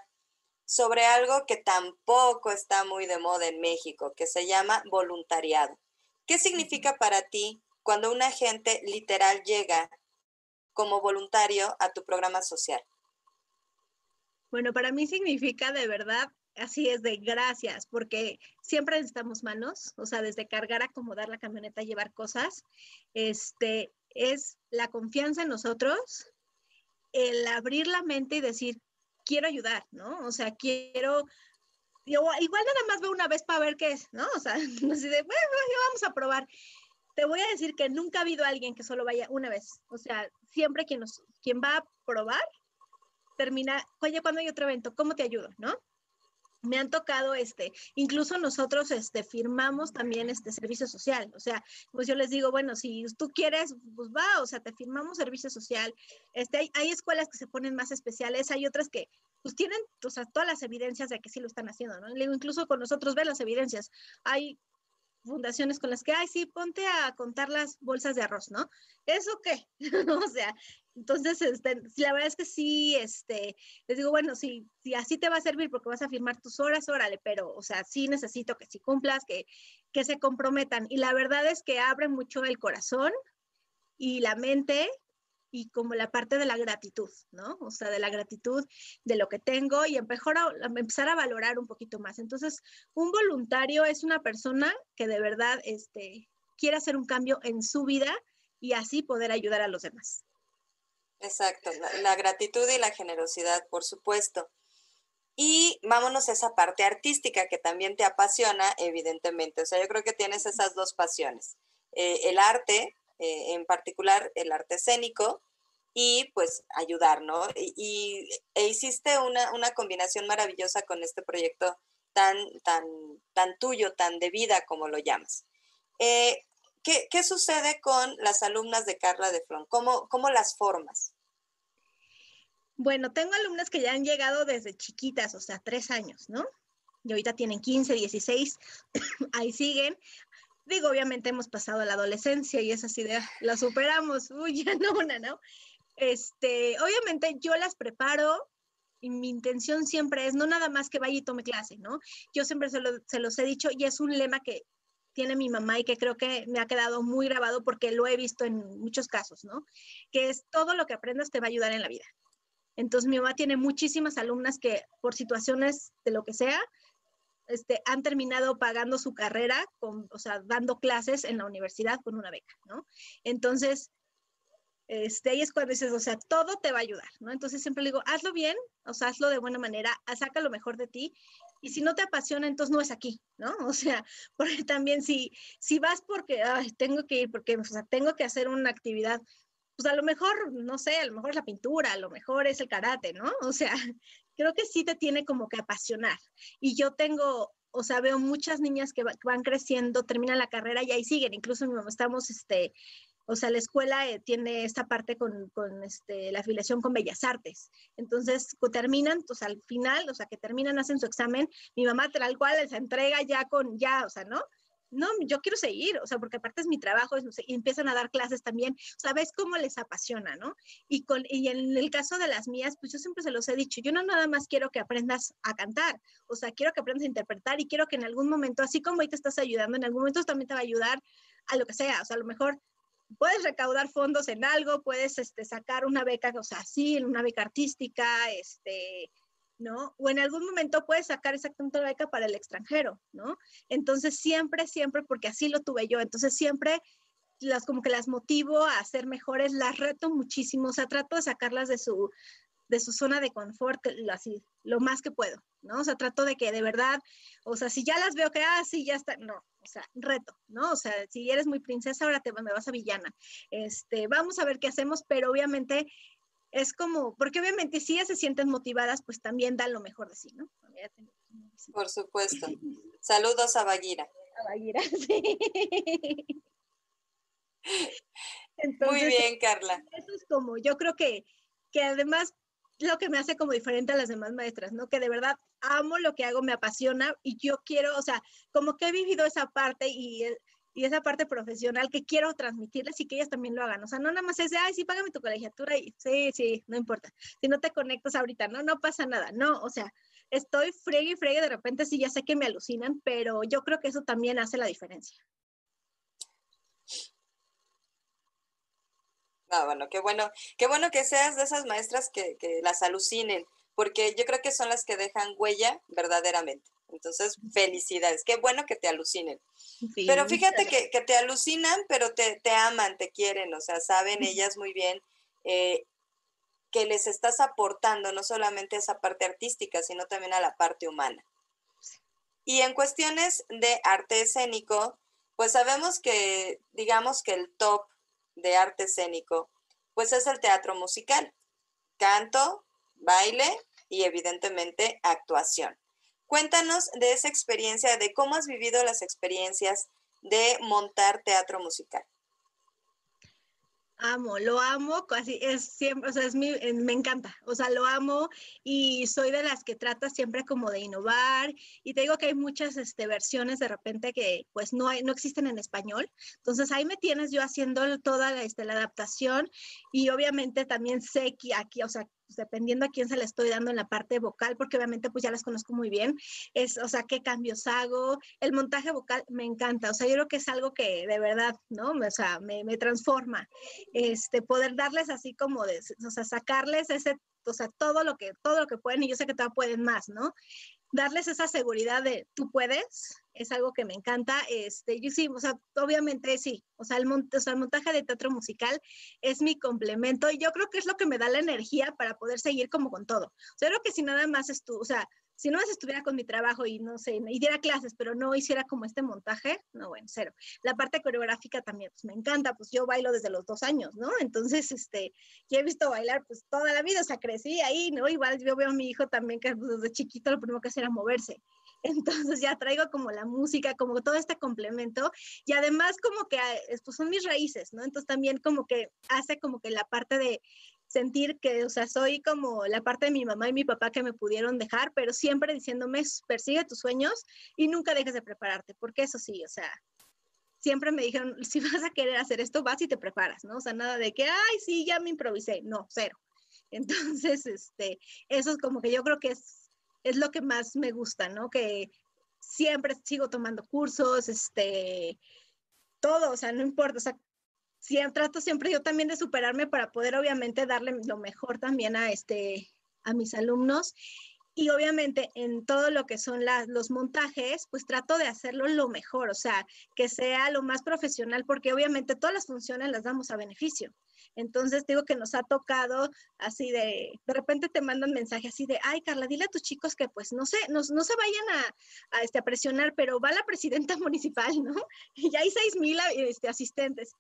sobre algo que tampoco está muy de moda en México, que se llama voluntariado. ¿Qué significa para ti cuando un agente literal llega como voluntario a tu programa social? Bueno, para mí significa de verdad, así es de gracias, porque siempre necesitamos manos, o sea, desde cargar, acomodar la camioneta, llevar cosas, este, es la confianza en nosotros, el abrir la mente y decir, quiero ayudar, ¿no? O sea, quiero, igual nada más veo una vez para ver qué es, ¿no? O sea, <laughs> no sé, de, bueno, vamos a probar. Te voy a decir que nunca ha habido alguien que solo vaya una vez. O sea, siempre quien, nos, quien va a probar termina, oye, cuando hay otro evento, ¿cómo te ayudo? ¿No? Me han tocado, este, incluso nosotros, este, firmamos también este servicio social, o sea, pues yo les digo, bueno, si tú quieres, pues va, o sea, te firmamos servicio social, este, hay, hay escuelas que se ponen más especiales, hay otras que, pues tienen, o sea, todas las evidencias de que sí lo están haciendo, ¿no? incluso con nosotros ven las evidencias, hay fundaciones con las que, ay, sí, ponte a contar las bolsas de arroz, ¿no? ¿Eso qué? <laughs> o sea, entonces, este, la verdad es que sí, este, les digo, bueno, si, si así te va a servir porque vas a firmar tus horas, órale, pero, o sea, sí necesito que si cumplas, que, que se comprometan. Y la verdad es que abre mucho el corazón y la mente y como la parte de la gratitud, ¿no? O sea, de la gratitud de lo que tengo y empezar a, empezar a valorar un poquito más. Entonces, un voluntario es una persona que de verdad, este, quiere hacer un cambio en su vida y así poder ayudar a los demás. Exacto, la, gratitud y la generosidad, por supuesto. Y vámonos a esa parte artística que también te apasiona, evidentemente. O sea, yo creo que tienes esas dos pasiones. Eh, el arte, eh, en particular el arte escénico, y pues ayudar, ¿no? Y, e hiciste una, una, combinación maravillosa con este proyecto tan, tan, tan tuyo, tan de vida, como lo llamas. Eh, ¿qué, ¿qué, sucede con las alumnas de Carla de Flon? ¿Cómo, ¿Cómo las formas? Bueno, tengo alumnas que ya han llegado desde chiquitas, o sea, tres años, ¿no? Y ahorita tienen 15, 16, <coughs> ahí siguen. Digo, obviamente hemos pasado la adolescencia y esas ideas la superamos, uy, <laughs> ya no, una, ¿no? Este, obviamente yo las preparo y mi intención siempre es no nada más que vaya y tome clase, ¿no? Yo siempre se, se los he dicho y es un lema que tiene mi mamá y que creo que me ha quedado muy grabado porque lo he visto en muchos casos, ¿no? Que es todo lo que aprendas te va a ayudar en la vida. Entonces mi mamá tiene muchísimas alumnas que por situaciones de lo que sea, este, han terminado pagando su carrera, con, o sea, dando clases en la universidad con una beca, ¿no? Entonces, este, ahí es cuando dices, o sea, todo te va a ayudar, ¿no? Entonces siempre le digo, hazlo bien, o sea, hazlo de buena manera, saca lo mejor de ti, y si no te apasiona, entonces no es aquí, ¿no? <laughs> O sea, porque también si, si vas porque, tengo que ir, porque, o sea, tengo que hacer una actividad, pues a lo mejor, no sé, a lo mejor es la pintura, a lo mejor es el karate, ¿no? O sea, creo que sí te tiene como que apasionar. Y yo tengo, o sea, veo muchas niñas que, van creciendo, terminan la carrera y ahí siguen. Incluso estamos, este, o sea, la escuela eh, tiene esta parte con, con este, la afiliación con Bellas Artes. Entonces, terminan, sea, al final, o sea, que terminan, hacen su examen, mi mamá tal cual les entrega ya con, ya, o sea, ¿no? No, yo quiero seguir, o sea, porque aparte es mi trabajo, y empiezan a dar clases también, ¿sabes cómo les apasiona, no? Y, con, y en el caso de las mías, pues yo siempre se los he dicho, yo no nada más quiero que aprendas a cantar, o sea, quiero que aprendas a interpretar y quiero que en algún momento, así como ahí te estás ayudando, en algún momento también te va a ayudar a lo que sea, o sea, a lo mejor puedes recaudar fondos en algo, puedes este, sacar una beca, o sea, sí, una beca artística, este, ¿no? O en algún momento puedes sacar exactamente la beca para el extranjero, ¿no? Entonces siempre, siempre, porque así lo tuve yo, entonces siempre las como que las motivo a ser mejores, las reto muchísimo, o sea, trato de sacarlas de su, de su zona de confort, así, lo más que puedo, ¿no? O sea, trato de que de verdad, o sea, si ya las veo que, ah, sí, ya está, no, o sea, reto, ¿no? O sea, si eres muy princesa, ahora te me vas a villana. Este, vamos a ver qué hacemos, pero obviamente es como, porque obviamente si ellas se sienten motivadas, pues también dan lo mejor de sí, ¿no? Por supuesto. Saludos a Baguira. A Baguira, <laughs> sí. Muy bien, Carla. Eso es como, yo creo que, que además lo que me hace como diferente a las demás maestras, ¿no? Que de verdad amo lo que hago, me apasiona y yo quiero, o sea, como que he vivido esa parte y y esa parte profesional que quiero transmitirles y que ellas también lo hagan. O sea, no nada más es de, ay, sí, págame tu colegiatura y sí, sí, no importa. Si no te conectas ahorita, no, no pasa nada. No, o sea, estoy fregue y fregue, de repente sí, ya sé que me alucinan, pero yo creo que eso también hace la diferencia. Ah, bueno, qué bueno, qué bueno que seas de esas maestras que, que las alucinen, porque yo creo que son las que dejan huella verdaderamente. Entonces, felicidades. Qué bueno que te alucinen. pero fíjate que, te alucinan, pero te, aman, te quieren, o sea, saben ellas muy bien eh, que les estás aportando no solamente esa parte artística, sino también a la parte humana. Y en cuestiones de arte escénico, pues sabemos que, digamos que el top de arte escénico, pues es el teatro musical, canto, baile y evidentemente actuación. Cuéntanos de esa experiencia, de cómo has vivido las experiencias de montar teatro musical. Amo, lo amo, casi es siempre, o sea, es mi, me encanta, o sea, lo amo y soy de las que trata siempre como de innovar y te digo que hay muchas este, versiones de repente que pues no, hay, no existen en español, entonces ahí me tienes yo haciendo toda la, este, la adaptación y obviamente también sé que aquí, o sea, pues, dependiendo a quién se le estoy dando en la parte vocal, porque obviamente pues ya las conozco muy bien, es, o sea, qué cambios hago, el montaje vocal me encanta, o sea, yo creo que es algo que de verdad, ¿no? O sea, me, me transforma, este, poder darles así como de, o sea, sacarles ese, o sea, todo lo que, todo lo que pueden, y yo sé que todavía pueden más, ¿no? Darles esa seguridad de tú puedes, es algo que me encanta. Este, yo sí, o sea, obviamente sí, o sea, el, o sea, el montaje de teatro musical es mi complemento y yo creo que es lo que me da la energía para poder seguir como con todo. O sea, creo que si nada más es o sea, si no más estuviera con mi trabajo y no sé, y diera clases, pero no hiciera como este montaje, no, bueno, cero. La parte coreográfica también, pues me encanta, pues yo bailo desde los dos años, ¿no? Entonces, este, y he visto bailar pues toda la vida, o sea, crecí ahí, ¿no? Igual yo veo a mi hijo también que pues, desde chiquito lo primero que hacía era moverse. Entonces ya traigo como la música, como todo este complemento y además como que pues son mis raíces, ¿no? Entonces también como que hace como que la parte de sentir que, o sea, soy como la parte de mi mamá y mi papá que me pudieron dejar, pero siempre diciéndome, persigue tus sueños y nunca dejes de prepararte, porque eso sí, o sea, siempre me dijeron, si <laughs> vas a querer hacer esto, vas y te preparas, ¿no? O sea, nada de que, ay, sí, ya me improvisé, no, cero. <laughs> Entonces, este, eso es como que yo creo que es, es lo que más me gusta, ¿no? Que siempre sigo tomando cursos, este, todo, o sea, no importa, o sea, trato siempre yo también de superarme para poder obviamente darle lo mejor también a, este, a mis alumnos. Y obviamente en todo lo que son los montajes, pues trato de hacerlo lo mejor, o sea, que sea lo más profesional, porque obviamente todas las funciones las damos a beneficio. Entonces digo que nos ha tocado así de, de repente te mandan mensajes así de, ay Carla, dile a tus chicos que pues no sé, no, no se vayan a, a, este, a presionar, pero va la presidenta <laughs> municipal, ¿no? Y ya hay seis mil este, asistentes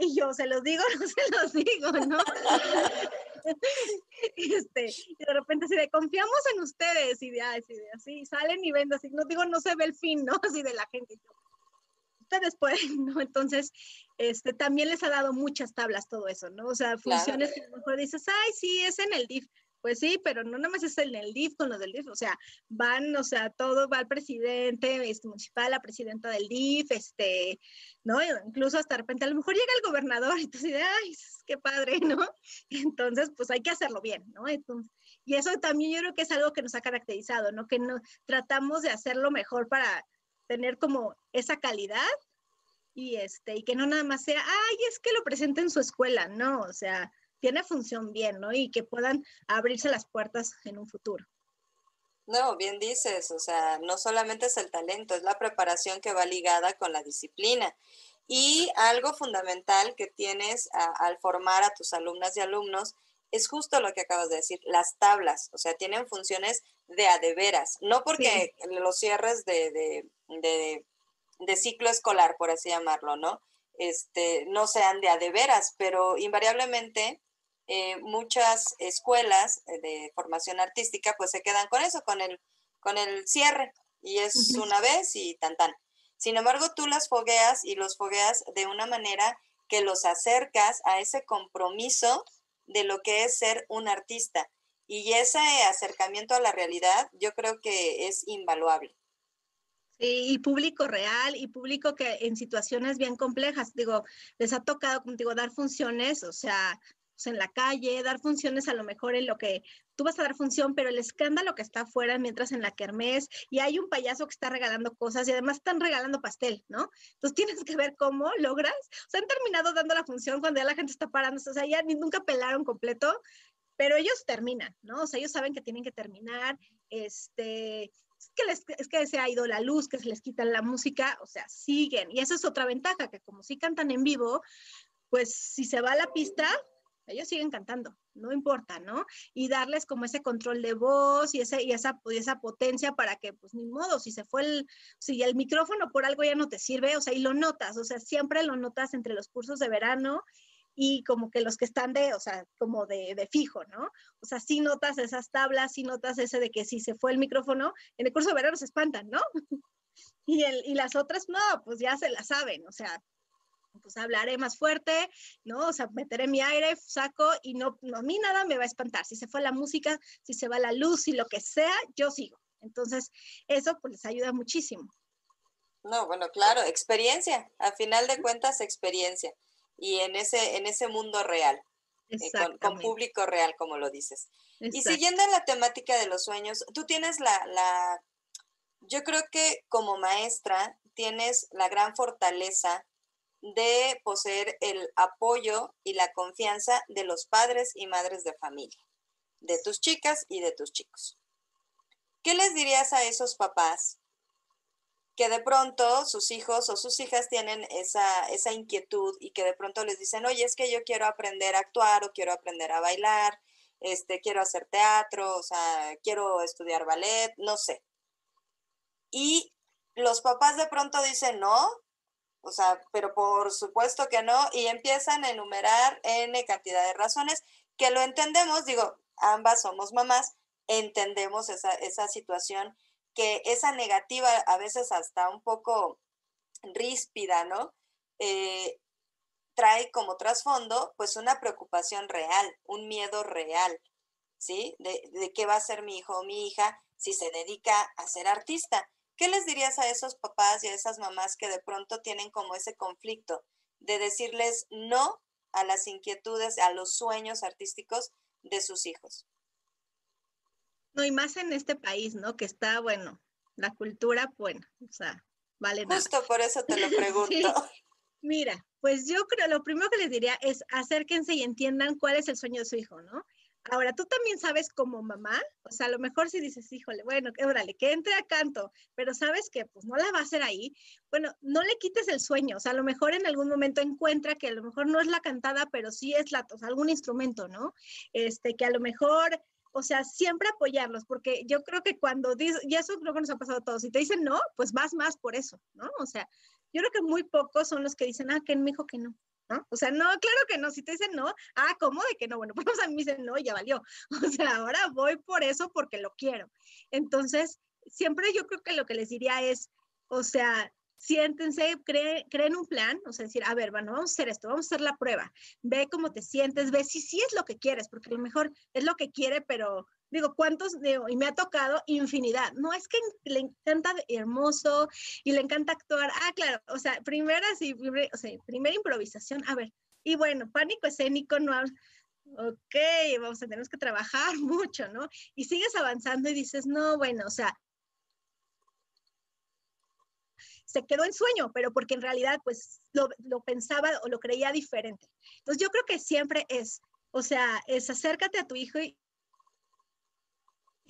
y yo se los digo, <laughs> no se los digo, ¿no? <laughs> este, y de repente así de confiamos en ustedes y de, así, de así salen y ven así, no digo, no se ve el fin, ¿no? <laughs> Así de la gente. ustedes pueden, ¿no? Entonces, este, también les ha dado muchas tablas todo eso, ¿no? O sea, funciones que a lo mejor dices, ay, sí, es en el DIF, pues sí, pero no nada más es en el DIF con los del DIF, o sea, van, o sea, todo va al presidente este, municipal, la presidenta del DIF, este, ¿no? Incluso hasta de repente a lo mejor llega el gobernador y tú dices, ay, qué padre, ¿no? <laughs> Entonces, pues hay que hacerlo bien, ¿no? Entonces, y eso también yo creo que es algo que nos ha caracterizado, ¿no? Que no, tratamos de hacerlo mejor para tener como esa calidad y este, y que no nada más sea, ay, es que lo presenta en su escuela, no, o sea, tiene función bien, ¿no? Y que puedan abrirse las puertas en un futuro. No, bien dices, o sea, no solamente es el talento, es la preparación que va ligada con la disciplina. Y algo fundamental que tienes al formar a tus alumnas y alumnos es justo lo que acabas de decir, las tablas, o sea, tienen funciones de a de veras, no porque los cierres de, de, de, de, ciclo escolar, por así llamarlo, ¿no? Este, no sean de a de veras, pero invariablemente eh, muchas escuelas eh, de formación artística pues se quedan con eso, con el, con el cierre y es una vez y tan tan. Sin embargo, tú las fogueas y los fogueas de una manera que los acercas a ese compromiso de lo que es ser un artista. Y ese acercamiento a la realidad yo creo que es invaluable. y público real y público que en situaciones bien complejas, digo, les ha tocado, digo, dar funciones, o sea, en la calle, dar funciones a lo mejor en lo que tú vas a dar función, pero el escándalo que está afuera mientras en la kermés y hay un payaso que está regalando cosas y además están regalando pastel, ¿no? Entonces <laughs> tienes que ver cómo logras, o sea, han terminado dando la función cuando ya la gente está parando, o sea, ya ni nunca pelaron completo, pero ellos terminan, ¿no? O sea, ellos saben que tienen que terminar, este, es que, les, es que se ha ido la luz, que se les quita la música, o sea, siguen. Y esa es otra ventaja, que como sí cantan en vivo, pues si se va a la pista, ellos siguen cantando, no importa, ¿no? Y darles como ese control de voz y, ese, y, esa, esa potencia para que, pues ni modo, si se fue el, si el micrófono por algo ya no te sirve, o sea, y lo notas, o sea, siempre lo notas entre los cursos de verano y como que los que están de, o sea, como de, de, fijo, ¿no? O sea, sí notas esas tablas, sí notas ese de que si se fue el micrófono, en el curso de verano se espantan, ¿no? <laughs> y, el, y las otras, no, pues ya se la saben, o sea, pues hablaré más fuerte, ¿no? O sea, meteré mi aire, saco y no, a mí nada me va a espantar. Si se fue la música, si se va la luz, y lo que sea, yo sigo. Entonces, eso pues les ayuda muchísimo. No, bueno, claro, experiencia, a final de cuentas, experiencia. Y en ese, en ese mundo real, eh, con, público real, como lo dices. Y siguiendo en la temática de los sueños, tú tienes la, la, yo creo que como maestra tienes la gran fortaleza de poseer el apoyo y la confianza de los padres y madres de familia, de tus chicas y de tus chicos. ¿Qué les dirías a esos papás que de pronto sus hijos o sus hijas tienen esa, esa inquietud y que de pronto les dicen, oye, es que yo quiero aprender a actuar o quiero aprender a bailar, este, quiero hacer teatro, o sea, quiero estudiar ballet, no sé. Y los papás de pronto dicen, no, o sea, pero por supuesto que no, y empiezan a enumerar N cantidad de razones que lo entendemos, digo, ambas somos mamás, entendemos esa, esa situación, que esa negativa a veces hasta un poco ríspida, ¿no? Eh, trae como trasfondo pues una preocupación real, un miedo real, ¿sí? De, de qué va a ser mi hijo o mi hija si se dedica a ser artista. ¿Qué les dirías a esos papás y a esas mamás que de pronto tienen como ese conflicto de decirles no a las inquietudes, a los sueños artísticos de sus hijos? No, y más en este país, ¿no? Que está, bueno, la cultura, bueno, o sea, vale Justo por eso te lo <laughs> pregunto. Mira, pues yo creo, lo primero que les diría es acérquense y entiendan cuál es el sueño de su hijo, ¿no? Ahora, tú también sabes como mamá, o sea, a lo mejor si dices, híjole, bueno, órale, que entre a canto, pero sabes que pues no la va a hacer ahí, bueno, no le quites el sueño, o sea, a lo mejor en algún momento encuentra que a lo mejor no es la cantada, pero sí es la, o algún instrumento, ¿no? Este, que a lo mejor o sea, siempre apoyarlos, porque yo creo que cuando dices, y eso creo que nos ha pasado a todos, si te dicen no, pues vas más por eso, ¿no? O sea, yo creo que muy pocos son los que dicen, ah, que me dijo que no, ¿no? O sea, no, claro que no, si te dicen no, ah, ¿cómo de que no? Bueno, <laughs> pues a mí me dicen no, ya valió. O sea, ahora voy por eso porque lo quiero. Entonces, siempre yo creo que lo que les diría es, o sea, siéntense, creen un plan, o sea, decir, a ver, bueno, vamos a hacer esto, vamos a hacer la prueba, ve cómo te sientes, ve si sí es lo que quieres, porque a lo mejor es lo que quiere, pero digo, ¿cuántos? y me ha tocado infinidad. No, es que le encanta hermoso y le encanta actuar. Ah, claro, o sea, primera, sí, o sea, primera improvisación, a ver, y bueno, pánico escénico, no, ok, vamos a tener que trabajar <laughs> mucho, ¿no? Y sigues avanzando y dices, no, bueno, o sea, se quedó en sueño, pero porque en realidad pues lo, lo, pensaba o lo creía diferente. Entonces yo creo que siempre es, o sea, es acércate a tu hijo y,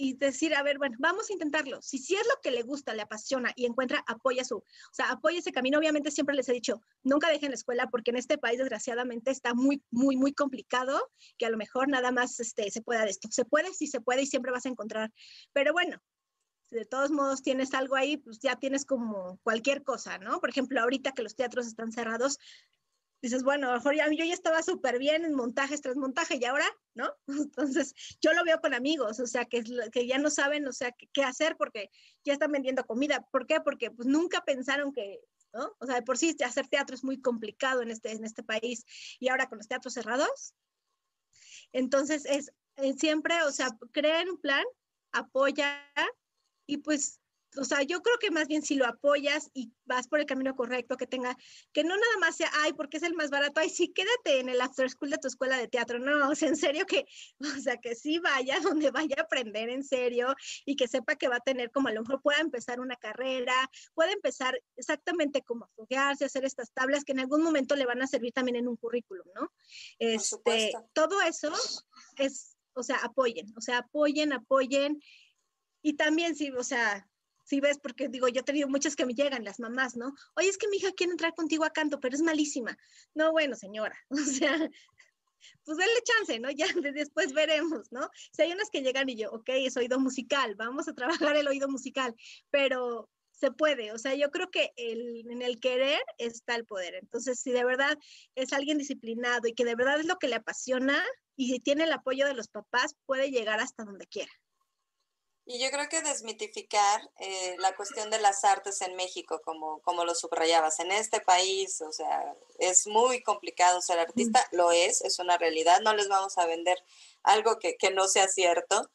y decir, a ver, bueno, vamos a intentarlo. Si sí es lo que le gusta, le apasiona y encuentra, apoya su, o sea, apoya ese camino. Obviamente siempre les he dicho, nunca dejen la escuela porque en este país desgraciadamente está muy, muy, muy complicado que a lo mejor nada más este, se pueda de esto. Se puede, sí se puede y siempre vas a encontrar. Pero bueno, de todos modos tienes algo ahí, pues ya tienes como cualquier cosa, ¿no? Por ejemplo, ahorita que los teatros están cerrados, dices, bueno, a lo mejor ya, yo ya estaba súper bien en montajes tras montaje y ahora, ¿no? <laughs> Entonces, yo lo veo con amigos, o sea, que, que ya no saben, o sea, qué, hacer porque ya están vendiendo comida. ¿Por qué? Porque pues nunca pensaron que, ¿no? O sea, de por sí hacer teatro es muy complicado en este, en este país y ahora con los teatros cerrados. Entonces, es siempre, o sea, creen un plan, apoya, y pues, o sea, yo creo que más bien si lo apoyas y vas por el camino correcto, que tenga, que no nada más sea, ay, porque es el más barato, ay, sí, quédate en el after school de tu escuela de teatro, no, o sea, en serio que, <laughs> o sea, que sí vaya <laughs> donde vaya a aprender en serio y que sepa que va a tener como a lo mejor pueda empezar una carrera, puede empezar exactamente como a foguearse, hacer estas tablas que en algún momento le van a servir también en un currículum, ¿no? Este, todo eso es, o sea, apoyen, o sea, apoyen, apoyen y también, si, o sea, si ves, porque digo, yo he tenido muchas que me llegan, las mamás, ¿no? Oye, es que mi hija quiere entrar contigo a canto, pero es malísima. No, bueno, señora, <laughs> o sea, pues denle chance, ¿no? Ya después veremos, ¿no? Si hay unas que llegan y yo, ok, es oído musical, vamos a trabajar el oído musical, pero se puede, o sea, yo creo que el, en el querer está el poder. Entonces, si de verdad es alguien disciplinado y que de verdad es lo que le apasiona y tiene el apoyo de los papás, puede llegar hasta donde quiera. Y yo creo que desmitificar eh, la cuestión de las artes en México, como, como lo subrayabas, en este país, o sea, es muy complicado ser artista, lo es, es una realidad, no les vamos a vender algo que, que no sea cierto,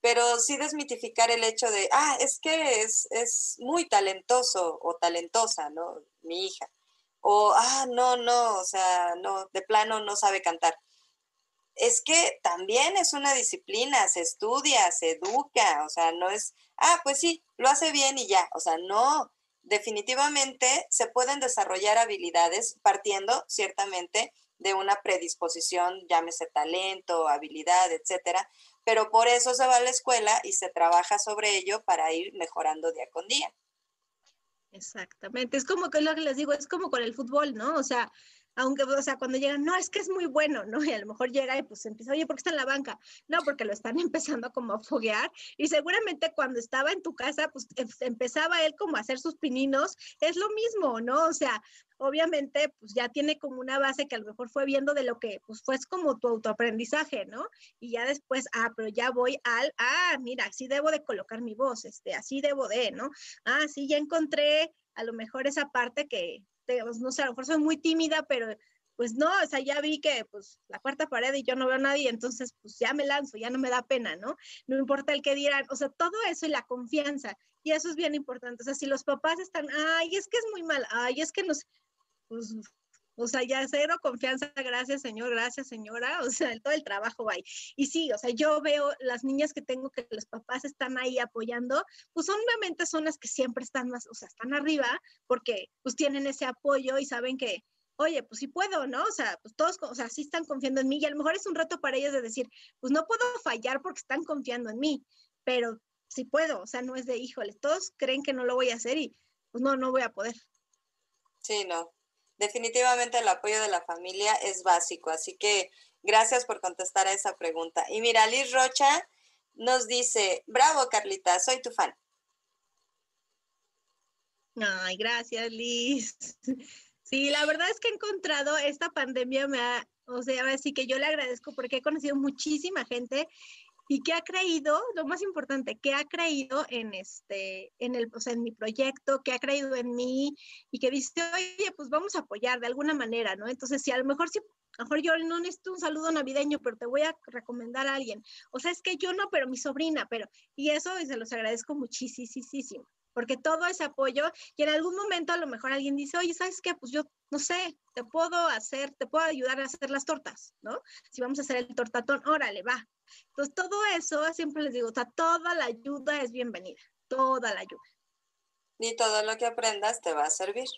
pero sí desmitificar el hecho de, ah, es que es, es muy talentoso o talentosa, ¿no? Mi hija. O, ah, no, no, o sea, no, de plano no sabe cantar es que también es una disciplina, se estudia, se educa, o sea, no es, ah, pues sí, lo hace bien y ya, o sea, no, definitivamente se pueden desarrollar habilidades partiendo ciertamente de una predisposición, llámese talento, habilidad, etcétera, pero por eso se va a la escuela y se trabaja sobre ello para ir mejorando día con día. Exactamente, es como que lo que les digo, es como con el fútbol, ¿no? O sea, aunque, o sea, cuando llegan, no, es que es muy bueno, ¿no? <laughs> Y a lo mejor llega y pues empieza, oye, ¿por qué está en la banca? No, porque lo están <laughs> empezando como a foguear y seguramente cuando estaba en tu casa, pues em, empezaba él como a hacer sus pininos, es lo mismo, ¿no? O sea, obviamente pues ya tiene como una base que a lo mejor fue viendo de lo que pues fue como tu autoaprendizaje, ¿no? Y ya después, ah, pero ya voy al, ah, mira, así debo de colocar mi voz, este, así debo de, ¿no? Ah, sí, ya encontré a lo mejor esa parte que, pues, no sé, a lo mejor soy muy tímida, pero pues no, o sea, ya vi que pues la cuarta pared y yo no veo a nadie, entonces pues ya me lanzo, ya no me da pena, ¿no? No importa el que dirán, o sea, todo eso y la confianza, y eso es bien importante, o sea, si los papás están, ay, es que es muy mal, ay, es que nos, pues, o sea, ya cero confianza, gracias señor, gracias señora, o sea, todo el trabajo va ahí. Y sí, o sea, yo veo las niñas que tengo que los papás están ahí apoyando, pues obviamente son las que siempre están más, o sea, están arriba porque pues tienen ese apoyo y saben que, oye, pues sí puedo, ¿no? O sea, pues todos, o sea, sí están confiando en mí y a lo mejor es un reto para ellos de decir, pues no puedo fallar porque están confiando en mí, pero sí puedo, o sea, no es de, híjole, todos creen que no lo voy a hacer y pues no, no voy a poder. Sí, no. Definitivamente el apoyo de la familia es básico, así que gracias por contestar a esa pregunta. Y mira, Liz Rocha nos dice, bravo Carlita, soy tu fan. Ay, gracias Liz. Sí, la verdad es que he encontrado esta pandemia, me ha, o sea, así que yo le agradezco porque he conocido muchísima gente y que ha creído, lo más importante, que ha creído en este, en el, o sea, en mi proyecto, que ha creído en mí y que dice, oye, pues vamos a apoyar de alguna manera, ¿no? Entonces, si a lo mejor si mejor yo no necesito un saludo navideño, pero te voy a recomendar a alguien. O sea, es que yo no, pero mi sobrina, pero, y eso se los agradezco muchísimo porque todo ese apoyo y en algún momento a lo mejor alguien dice, oye, ¿sabes qué? Pues yo no sé, te puedo hacer, te puedo ayudar a hacer las tortas, ¿no? Si vamos a hacer el tortatón, órale, va. Entonces, todo eso, siempre les digo, o sea, toda la ayuda es bienvenida, toda la ayuda. Y todo lo que aprendas te va a servir.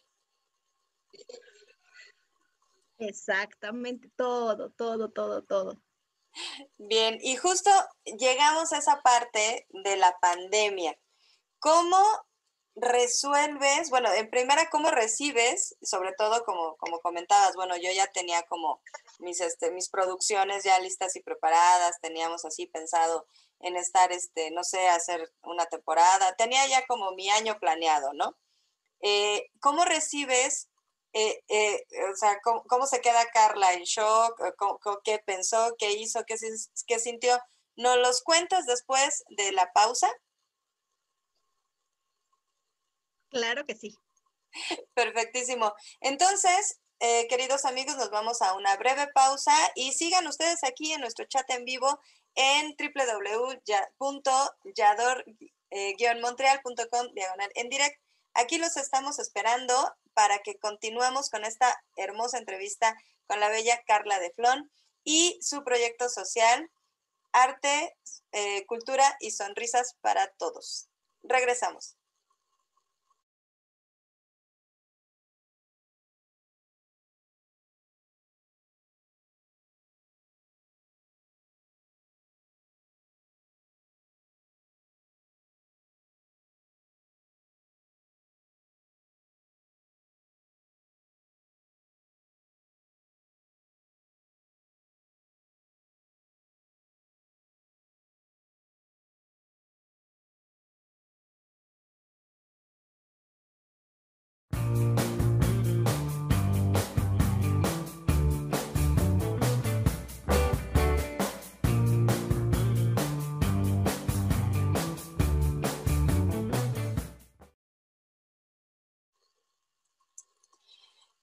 Exactamente, todo, todo, todo, todo. Bien, y justo llegamos a esa parte de la pandemia. ¿Cómo resuelves, bueno, en primera, cómo recibes, sobre todo como, como comentabas, bueno, yo ya tenía como mis, este, mis producciones ya listas y preparadas, teníamos así pensado en estar, este, no sé, hacer una temporada, tenía ya como mi año planeado, ¿no? Eh, ¿Cómo recibes, eh, eh, o sea, ¿cómo, se queda Carla en shock? ¿Qué pensó? ¿Qué hizo? ¿Qué, sintió? ¿Nos los cuentas después de la pausa? Claro que sí. Perfectísimo. Entonces, eh, queridos amigos, nos vamos a una breve pausa y sigan ustedes aquí en nuestro chat en vivo en www.yador-montreal.com diagonal en direct. Aquí los estamos esperando para que continuemos con esta hermosa entrevista con la bella Carla de Flon y su proyecto social Arte, eh, Cultura y Sonrisas para Todos. Regresamos.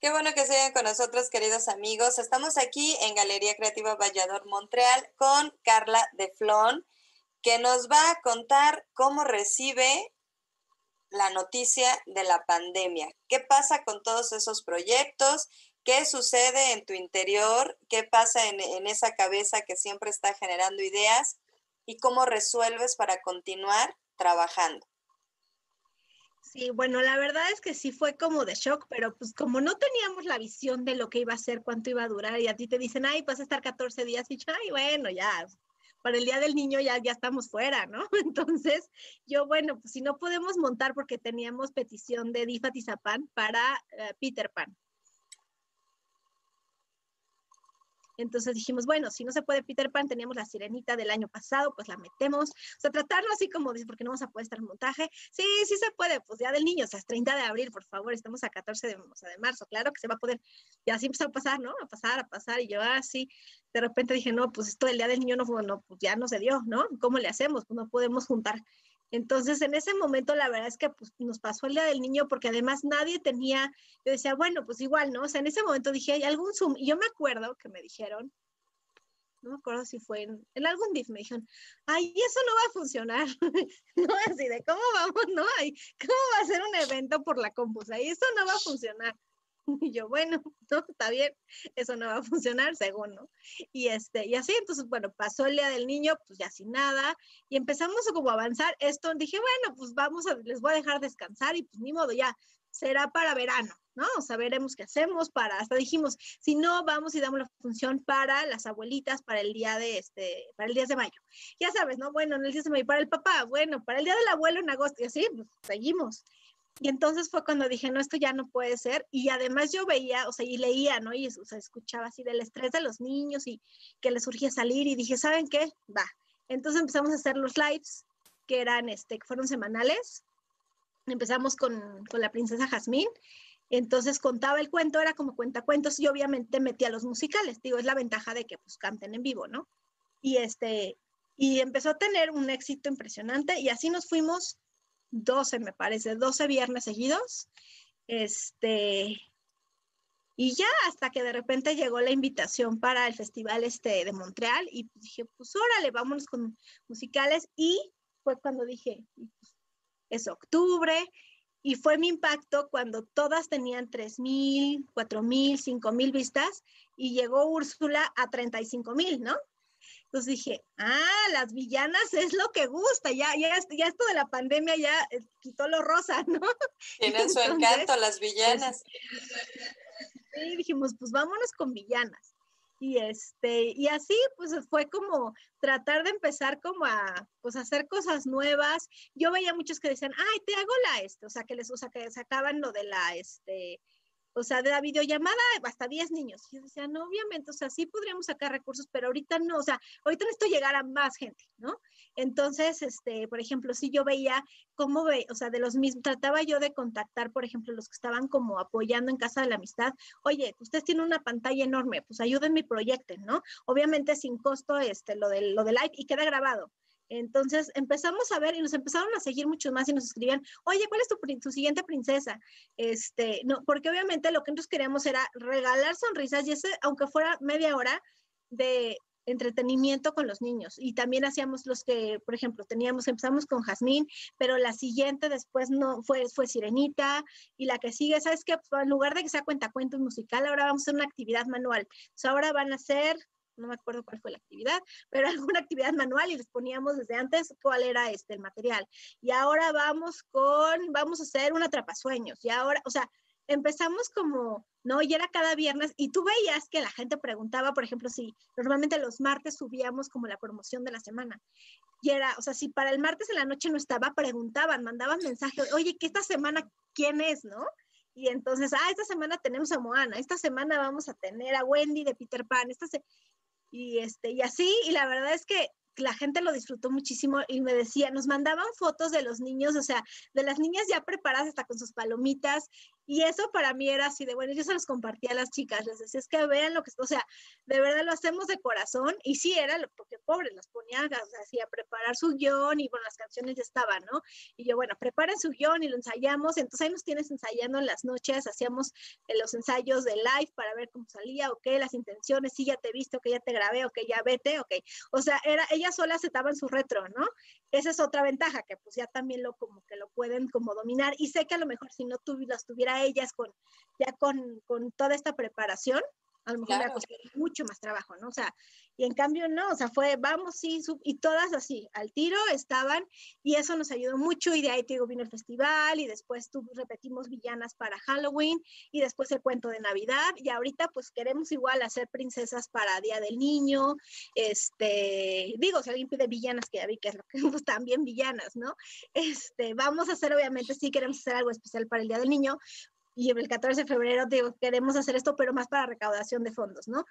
Qué bueno que sigan con nosotros, queridos amigos. Estamos aquí en Galería Creativa Vallador Montreal con Carla de Flon, que nos va a contar cómo recibe la noticia de la pandemia. ¿Qué pasa con todos esos proyectos? ¿Qué sucede en tu interior? ¿Qué pasa en, en esa cabeza que siempre está generando ideas? ¿Y cómo resuelves para continuar trabajando? Sí, bueno, la verdad es que sí fue como de shock, pero pues como no teníamos la visión de lo que iba a ser, cuánto iba a durar, y a ti te dicen, ay, vas a estar 14 días, y ay, bueno, ya, para el Día del Niño ya, ya estamos fuera, ¿no? <laughs> Entonces, yo, bueno, pues si no podemos montar porque teníamos petición de Difa Tizapán para eh, Peter Pan. Entonces dijimos, bueno, si no se puede Peter Pan, teníamos la sirenita del año pasado, pues la metemos. O sea, tratarlo así como dice, porque no vamos a poder estar en montaje. Sí, sí se puede, pues ya del niño, o sea, es 30 de abril, por favor, estamos a 14 de, de marzo, claro que se va a poder. Y así empezó a pasar, ¿no? A pasar, a pasar. Y yo así, de repente dije, no, pues esto del día del niño no, no pues ya no se dio, ¿no? ¿Cómo le hacemos? Pues no podemos juntar entonces, en ese momento, la verdad es que pues, nos pasó el día del niño porque además nadie tenía, yo decía, bueno, pues igual, ¿no? O sea, en ese momento dije, ¿hay algún Zoom? Y yo me acuerdo que me dijeron, no me acuerdo si fue en, en algún DIF, me dijeron, ay, eso no va a funcionar. <laughs> no, así de, ¿cómo vamos? No, ay, ¿cómo va a ser un evento por la compus? Y eso no va a funcionar. <laughs> Y yo, bueno, <laughs> no, está bien, eso no va a funcionar, según, ¿no? Y, este, y así, entonces, bueno, pasó el día del niño, pues ya sin nada, y empezamos a como avanzar esto, dije, bueno, pues vamos a, les voy a dejar descansar y pues ni modo, ya será para verano, ¿no? O sea, veremos qué hacemos para, hasta dijimos, si no, vamos y damos la función para las abuelitas para el día de, este, para el 10 de mayo. Ya sabes, ¿no? Bueno, en el 10 de mayo, para el papá, bueno, para el día del abuelo en agosto, y así, pues seguimos. Y entonces fue cuando dije, no, esto ya no puede ser. Y además yo veía, o sea, y leía, ¿no? Y o sea, escuchaba así del estrés de los niños y que les surgía salir. Y dije, ¿saben qué? Va. Entonces empezamos a hacer los lives, que eran, este, que fueron semanales. Empezamos con, con la princesa Jazmín. Entonces contaba el cuento, era como cuentacuentos y obviamente metía los musicales. Digo, es la ventaja de que pues canten en vivo, ¿no? Y este, y empezó a tener un éxito impresionante y así nos fuimos 12, me parece, 12 viernes seguidos. Este, y ya hasta que de repente llegó la invitación para el festival este de Montreal y dije, pues órale, vámonos con musicales. Y fue cuando dije, pues, es octubre. Y fue mi impacto cuando todas tenían 3.000, 4.000, 5.000 vistas y llegó Úrsula a 35.000, ¿no? Entonces dije, ah, las villanas <laughs> es lo que gusta, ya, ya, ya esto de la pandemia ya eh, quitó lo rosa, ¿no? <laughs> Tienen su encanto las villanas. sí, dijimos, pues vámonos con villanas. Y este, y así pues fue como tratar de empezar como a pues hacer cosas nuevas. Yo veía muchos que decían, ay, te hago la este, o sea, que les, o sea, que sacaban lo de la este o sea, de la videollamada hasta 10 niños. Y yo decía, no, obviamente, o sea, sí podríamos sacar recursos, pero ahorita no, o sea, ahorita necesito llegar a más gente, ¿no? Entonces, este, por ejemplo, si yo veía cómo ve, o sea, de los mismos, trataba yo de contactar, por ejemplo, los que estaban como apoyando en Casa de la Amistad, oye, ustedes tienen una pantalla enorme, pues ayúdenme y proyecten, ¿no? Obviamente sin costo, este, lo del, lo del live y queda grabado. Entonces empezamos a ver y nos empezaron a seguir mucho más y nos escribían, oye, ¿cuál es tu, siguiente princesa? Este, no, porque obviamente lo que nosotros queríamos era regalar sonrisas y ese, aunque fuera media hora de entretenimiento con los niños. Y también hacíamos los que, por ejemplo, teníamos, empezamos con Jazmín, pero la siguiente después no fue, fue Sirenita y la que sigue, ¿sabes qué? Pues, en lugar de que sea cuentacuentos musical, ahora vamos a hacer una actividad manual. ahora van a ser no me acuerdo cuál fue la actividad, <laughs> pero alguna actividad manual y les poníamos desde antes cuál era este el material. Y ahora vamos con, vamos a hacer un atrapasueños. Y ahora, o sea, empezamos como, ¿no? Y era cada viernes y tú veías que la gente preguntaba, por ejemplo, si normalmente los martes subíamos como la promoción de la semana. Y era, o sea, si para el martes en la noche no estaba, preguntaban, mandaban mensajes, oye, ¿qué esta semana quién es, no? Y entonces, ah, esta semana tenemos a Moana, esta semana vamos a tener a Wendy de Peter Pan, esta se y este y así y la verdad es que la gente lo disfrutó muchísimo y me decía, nos mandaban fotos de los niños, o sea, de las niñas ya preparadas hasta con sus palomitas y eso para mí era así de, bueno, yo se los compartía a las chicas, les decía, es que vean lo que, o sea, de verdad lo hacemos de corazón y sí era, porque pobre, las ponía así a preparar su guion y bueno, las canciones ya estaban, ¿no? Y yo, bueno, preparen su guion y lo ensayamos, entonces ahí nos tienes ensayando en las noches, hacíamos eh, los ensayos de live para ver cómo salía, ok, las intenciones, sí, ya te he visto, que ya te grabé, ok, ya vete, ok. O sea, era, ellas solas estaban su retro, ¿no? Esa es otra ventaja, que pues ya también lo como que lo pueden como dominar. Y sé que a lo mejor si no las tuviera ellas con ya con, con toda esta preparación, a lo mejor me costó mucho más trabajo, ¿no? O sea, y en cambio no, o sea, fue, vamos, sí, y todas así, al tiro estaban, y eso nos ayudó mucho, y de ahí, te digo, vino el festival, y después tú, repetimos villanas para Halloween, y después el cuento de Navidad, y ahorita pues queremos igual hacer princesas para Día del Niño, este, digo, si alguien pide villanas, que ya vi que es lo que, <laughs> pues también villanas, ¿no? Este, vamos a hacer, obviamente, sí queremos hacer algo especial para el Día del Niño, y el 14 de febrero digo, queremos hacer esto, pero más para recaudación de fondos, ¿no?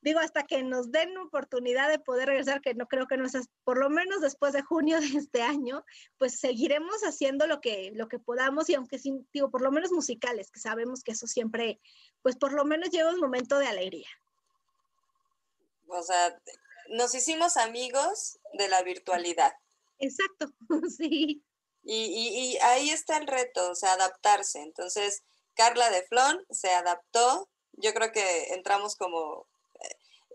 Digo, hasta que nos den oportunidad de poder regresar, que no creo que no es, por lo menos después de junio de este año, pues seguiremos haciendo lo que, lo que podamos y aunque sí, digo, por lo menos musicales, que sabemos que eso siempre, pues por lo menos lleva un momento de alegría. O sea, nos hicimos amigos de la virtualidad. Exacto, <laughs> sí. Y, ahí está el reto, o sea, adaptarse. Entonces, Carla de Flon se adaptó. Yo creo que entramos como...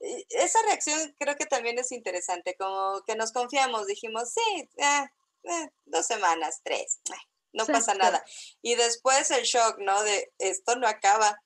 Eh, esa reacción creo que también es interesante, como que nos confiamos, dijimos, sí, eh, eh, dos semanas, tres, no pasa nada. Y después el shock, ¿no? De esto no acaba.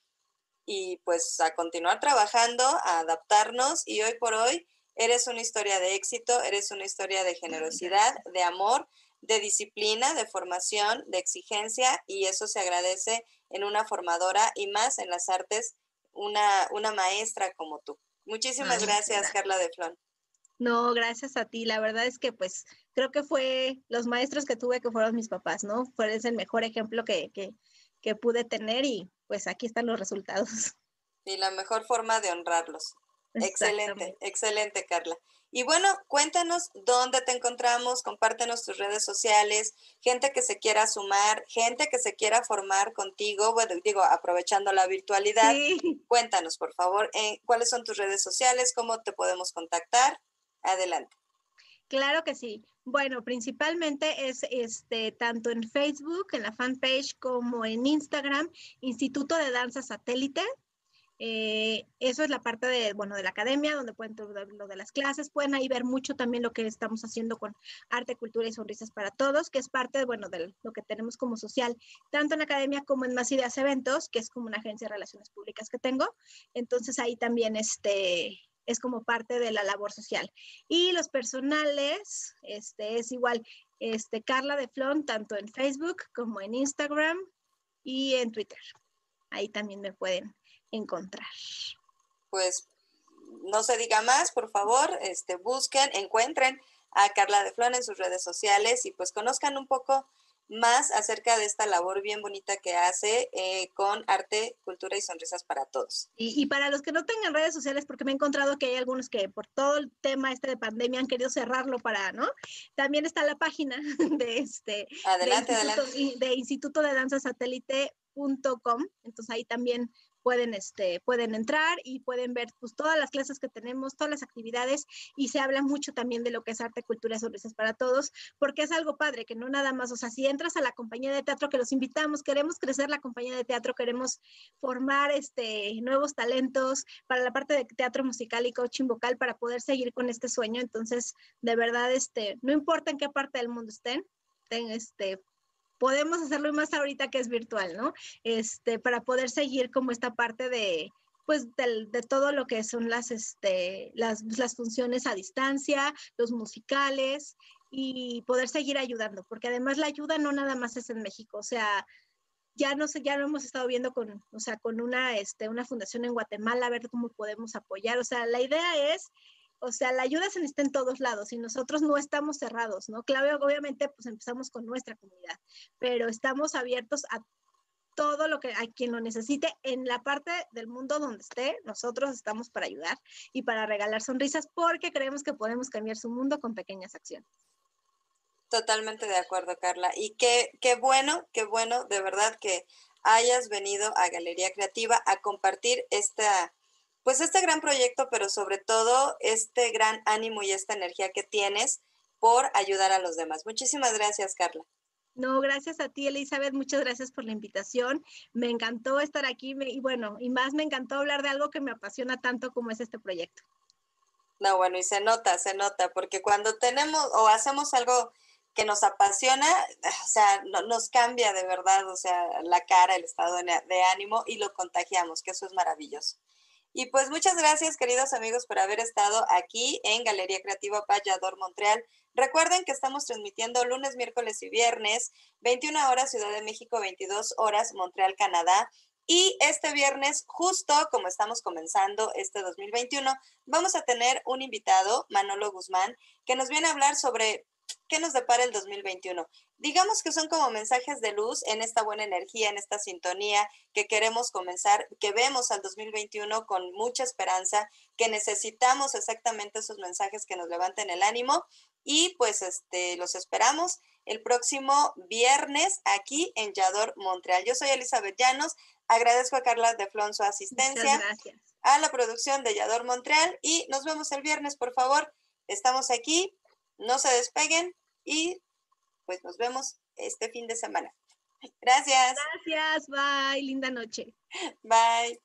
Y pues a continuar trabajando, a adaptarnos y hoy por hoy eres una historia de éxito, eres una historia de generosidad, de amor de disciplina, de formación, de exigencia y eso se agradece en una formadora y más en las artes, una, una maestra como tú. Muchísimas gracias, Carla de Flon. No, gracias a ti. La verdad es que pues creo que fue los maestros que tuve que fueron mis papás, ¿no? Fue el mejor ejemplo que, que, que pude tener y pues aquí están los resultados. Y la mejor forma de honrarlos. Excelente, excelente, Carla. Y bueno, cuéntanos dónde te encontramos, compártenos tus redes sociales, gente que se quiera sumar, gente que se quiera formar contigo, bueno, digo, aprovechando la virtualidad. Cuéntanos, por favor, eh, cuáles son tus redes sociales, cómo te podemos contactar. Adelante. Claro que sí. Bueno, principalmente es este tanto en Facebook, en la fanpage, como en Instagram, Instituto de Danza Satélite. Eh, eso es la parte de, bueno, de la academia, donde pueden ver lo de las clases. Pueden ahí ver mucho también lo que estamos haciendo con arte, cultura y sonrisas para todos, que es parte, bueno, de lo que tenemos como social, tanto en la academia como en Más Ideas Eventos, que es como una agencia de relaciones públicas que tengo. Entonces ahí también este, es como parte de la labor social. Y los personales, este, es igual, este, Carla de Flon, tanto en Facebook como en Instagram y en Twitter. Ahí también me pueden encontrar. Pues no se diga más, por favor, este, busquen, encuentren a Carla de Flon en sus redes sociales y pues conozcan un poco más acerca de esta labor bien bonita que hace eh, con arte, cultura y sonrisas para todos. Y, para los que no tengan redes sociales, porque me he encontrado que hay algunos que por todo el tema este de pandemia han querido cerrarlo para, ¿no? También está la página <laughs> de este adelante, de, Instituto, adelante. de Instituto de Danza Satélite.com, entonces ahí también pueden, este, pueden entrar y pueden ver pues, todas las clases que tenemos, todas las actividades y se habla mucho también de lo que es arte, cultura, sonrisas para todos, porque es algo padre, que no nada más, o sea, si entras a la compañía de teatro que los invitamos, queremos crecer la compañía de teatro, queremos formar este, nuevos talentos para la parte de teatro musical y coaching vocal para poder seguir con este sueño, entonces, de verdad, este, no importa en qué parte del mundo estén, ten, este, podemos hacerlo más ahorita que es virtual, ¿no? Este, para poder seguir como esta parte de, pues de, todo lo que son las, este, las, las, funciones a distancia, los musicales y poder seguir ayudando, porque además la ayuda no nada más es en México, o sea, ya no sé, ya lo hemos estado viendo con, o sea, con una, este, una fundación en Guatemala, a ver cómo podemos apoyar, o sea, la idea es o sea, la ayuda se necesita en todos lados y nosotros no estamos cerrados, ¿no? Claro, obviamente, pues empezamos con nuestra comunidad, pero estamos abiertos a todo lo que hay quien lo necesite en la parte del mundo donde esté, nosotros estamos para ayudar y para regalar sonrisas porque creemos que podemos cambiar su mundo con pequeñas acciones. Totalmente de acuerdo, Carla. Y qué, qué bueno, qué bueno, de verdad que hayas venido a Galería Creativa a compartir esta, pues este gran proyecto, pero sobre todo este gran ánimo y esta energía que tienes por ayudar a los demás. Muchísimas gracias, Carla. No, gracias a ti, Elizabeth. Muchas gracias por la invitación. Me encantó estar aquí y bueno, y más me encantó hablar de algo que me apasiona tanto como es este proyecto. No, bueno, y se nota, se nota, porque cuando tenemos o hacemos algo que nos apasiona, o sea, nos cambia de verdad, o sea, la cara, el estado de ánimo y lo contagiamos, que eso es maravilloso. Y pues muchas gracias, queridos amigos, por haber estado aquí en Galería Creativa Vallador Montreal. Recuerden que estamos transmitiendo lunes, miércoles y viernes, 21 horas Ciudad de México, 22 horas Montreal, Canadá. Y este viernes, justo como estamos comenzando este 2021, vamos a tener un invitado, Manolo Guzmán, que nos viene a hablar sobre qué nos depara el 2021. Digamos que son como mensajes de luz en esta buena energía, en esta sintonía que queremos comenzar, que vemos al 2021 con mucha esperanza, que necesitamos exactamente esos mensajes que nos levanten el ánimo y pues este los esperamos el próximo viernes aquí en Yador, Montreal. Yo soy Elizabeth Llanos, agradezco a Carla de Flon su asistencia, a la producción de Yador Montreal y nos vemos el viernes, por favor. Estamos aquí, no se despeguen y pues nos vemos este fin de semana. Gracias. Gracias, bye, linda noche. Bye.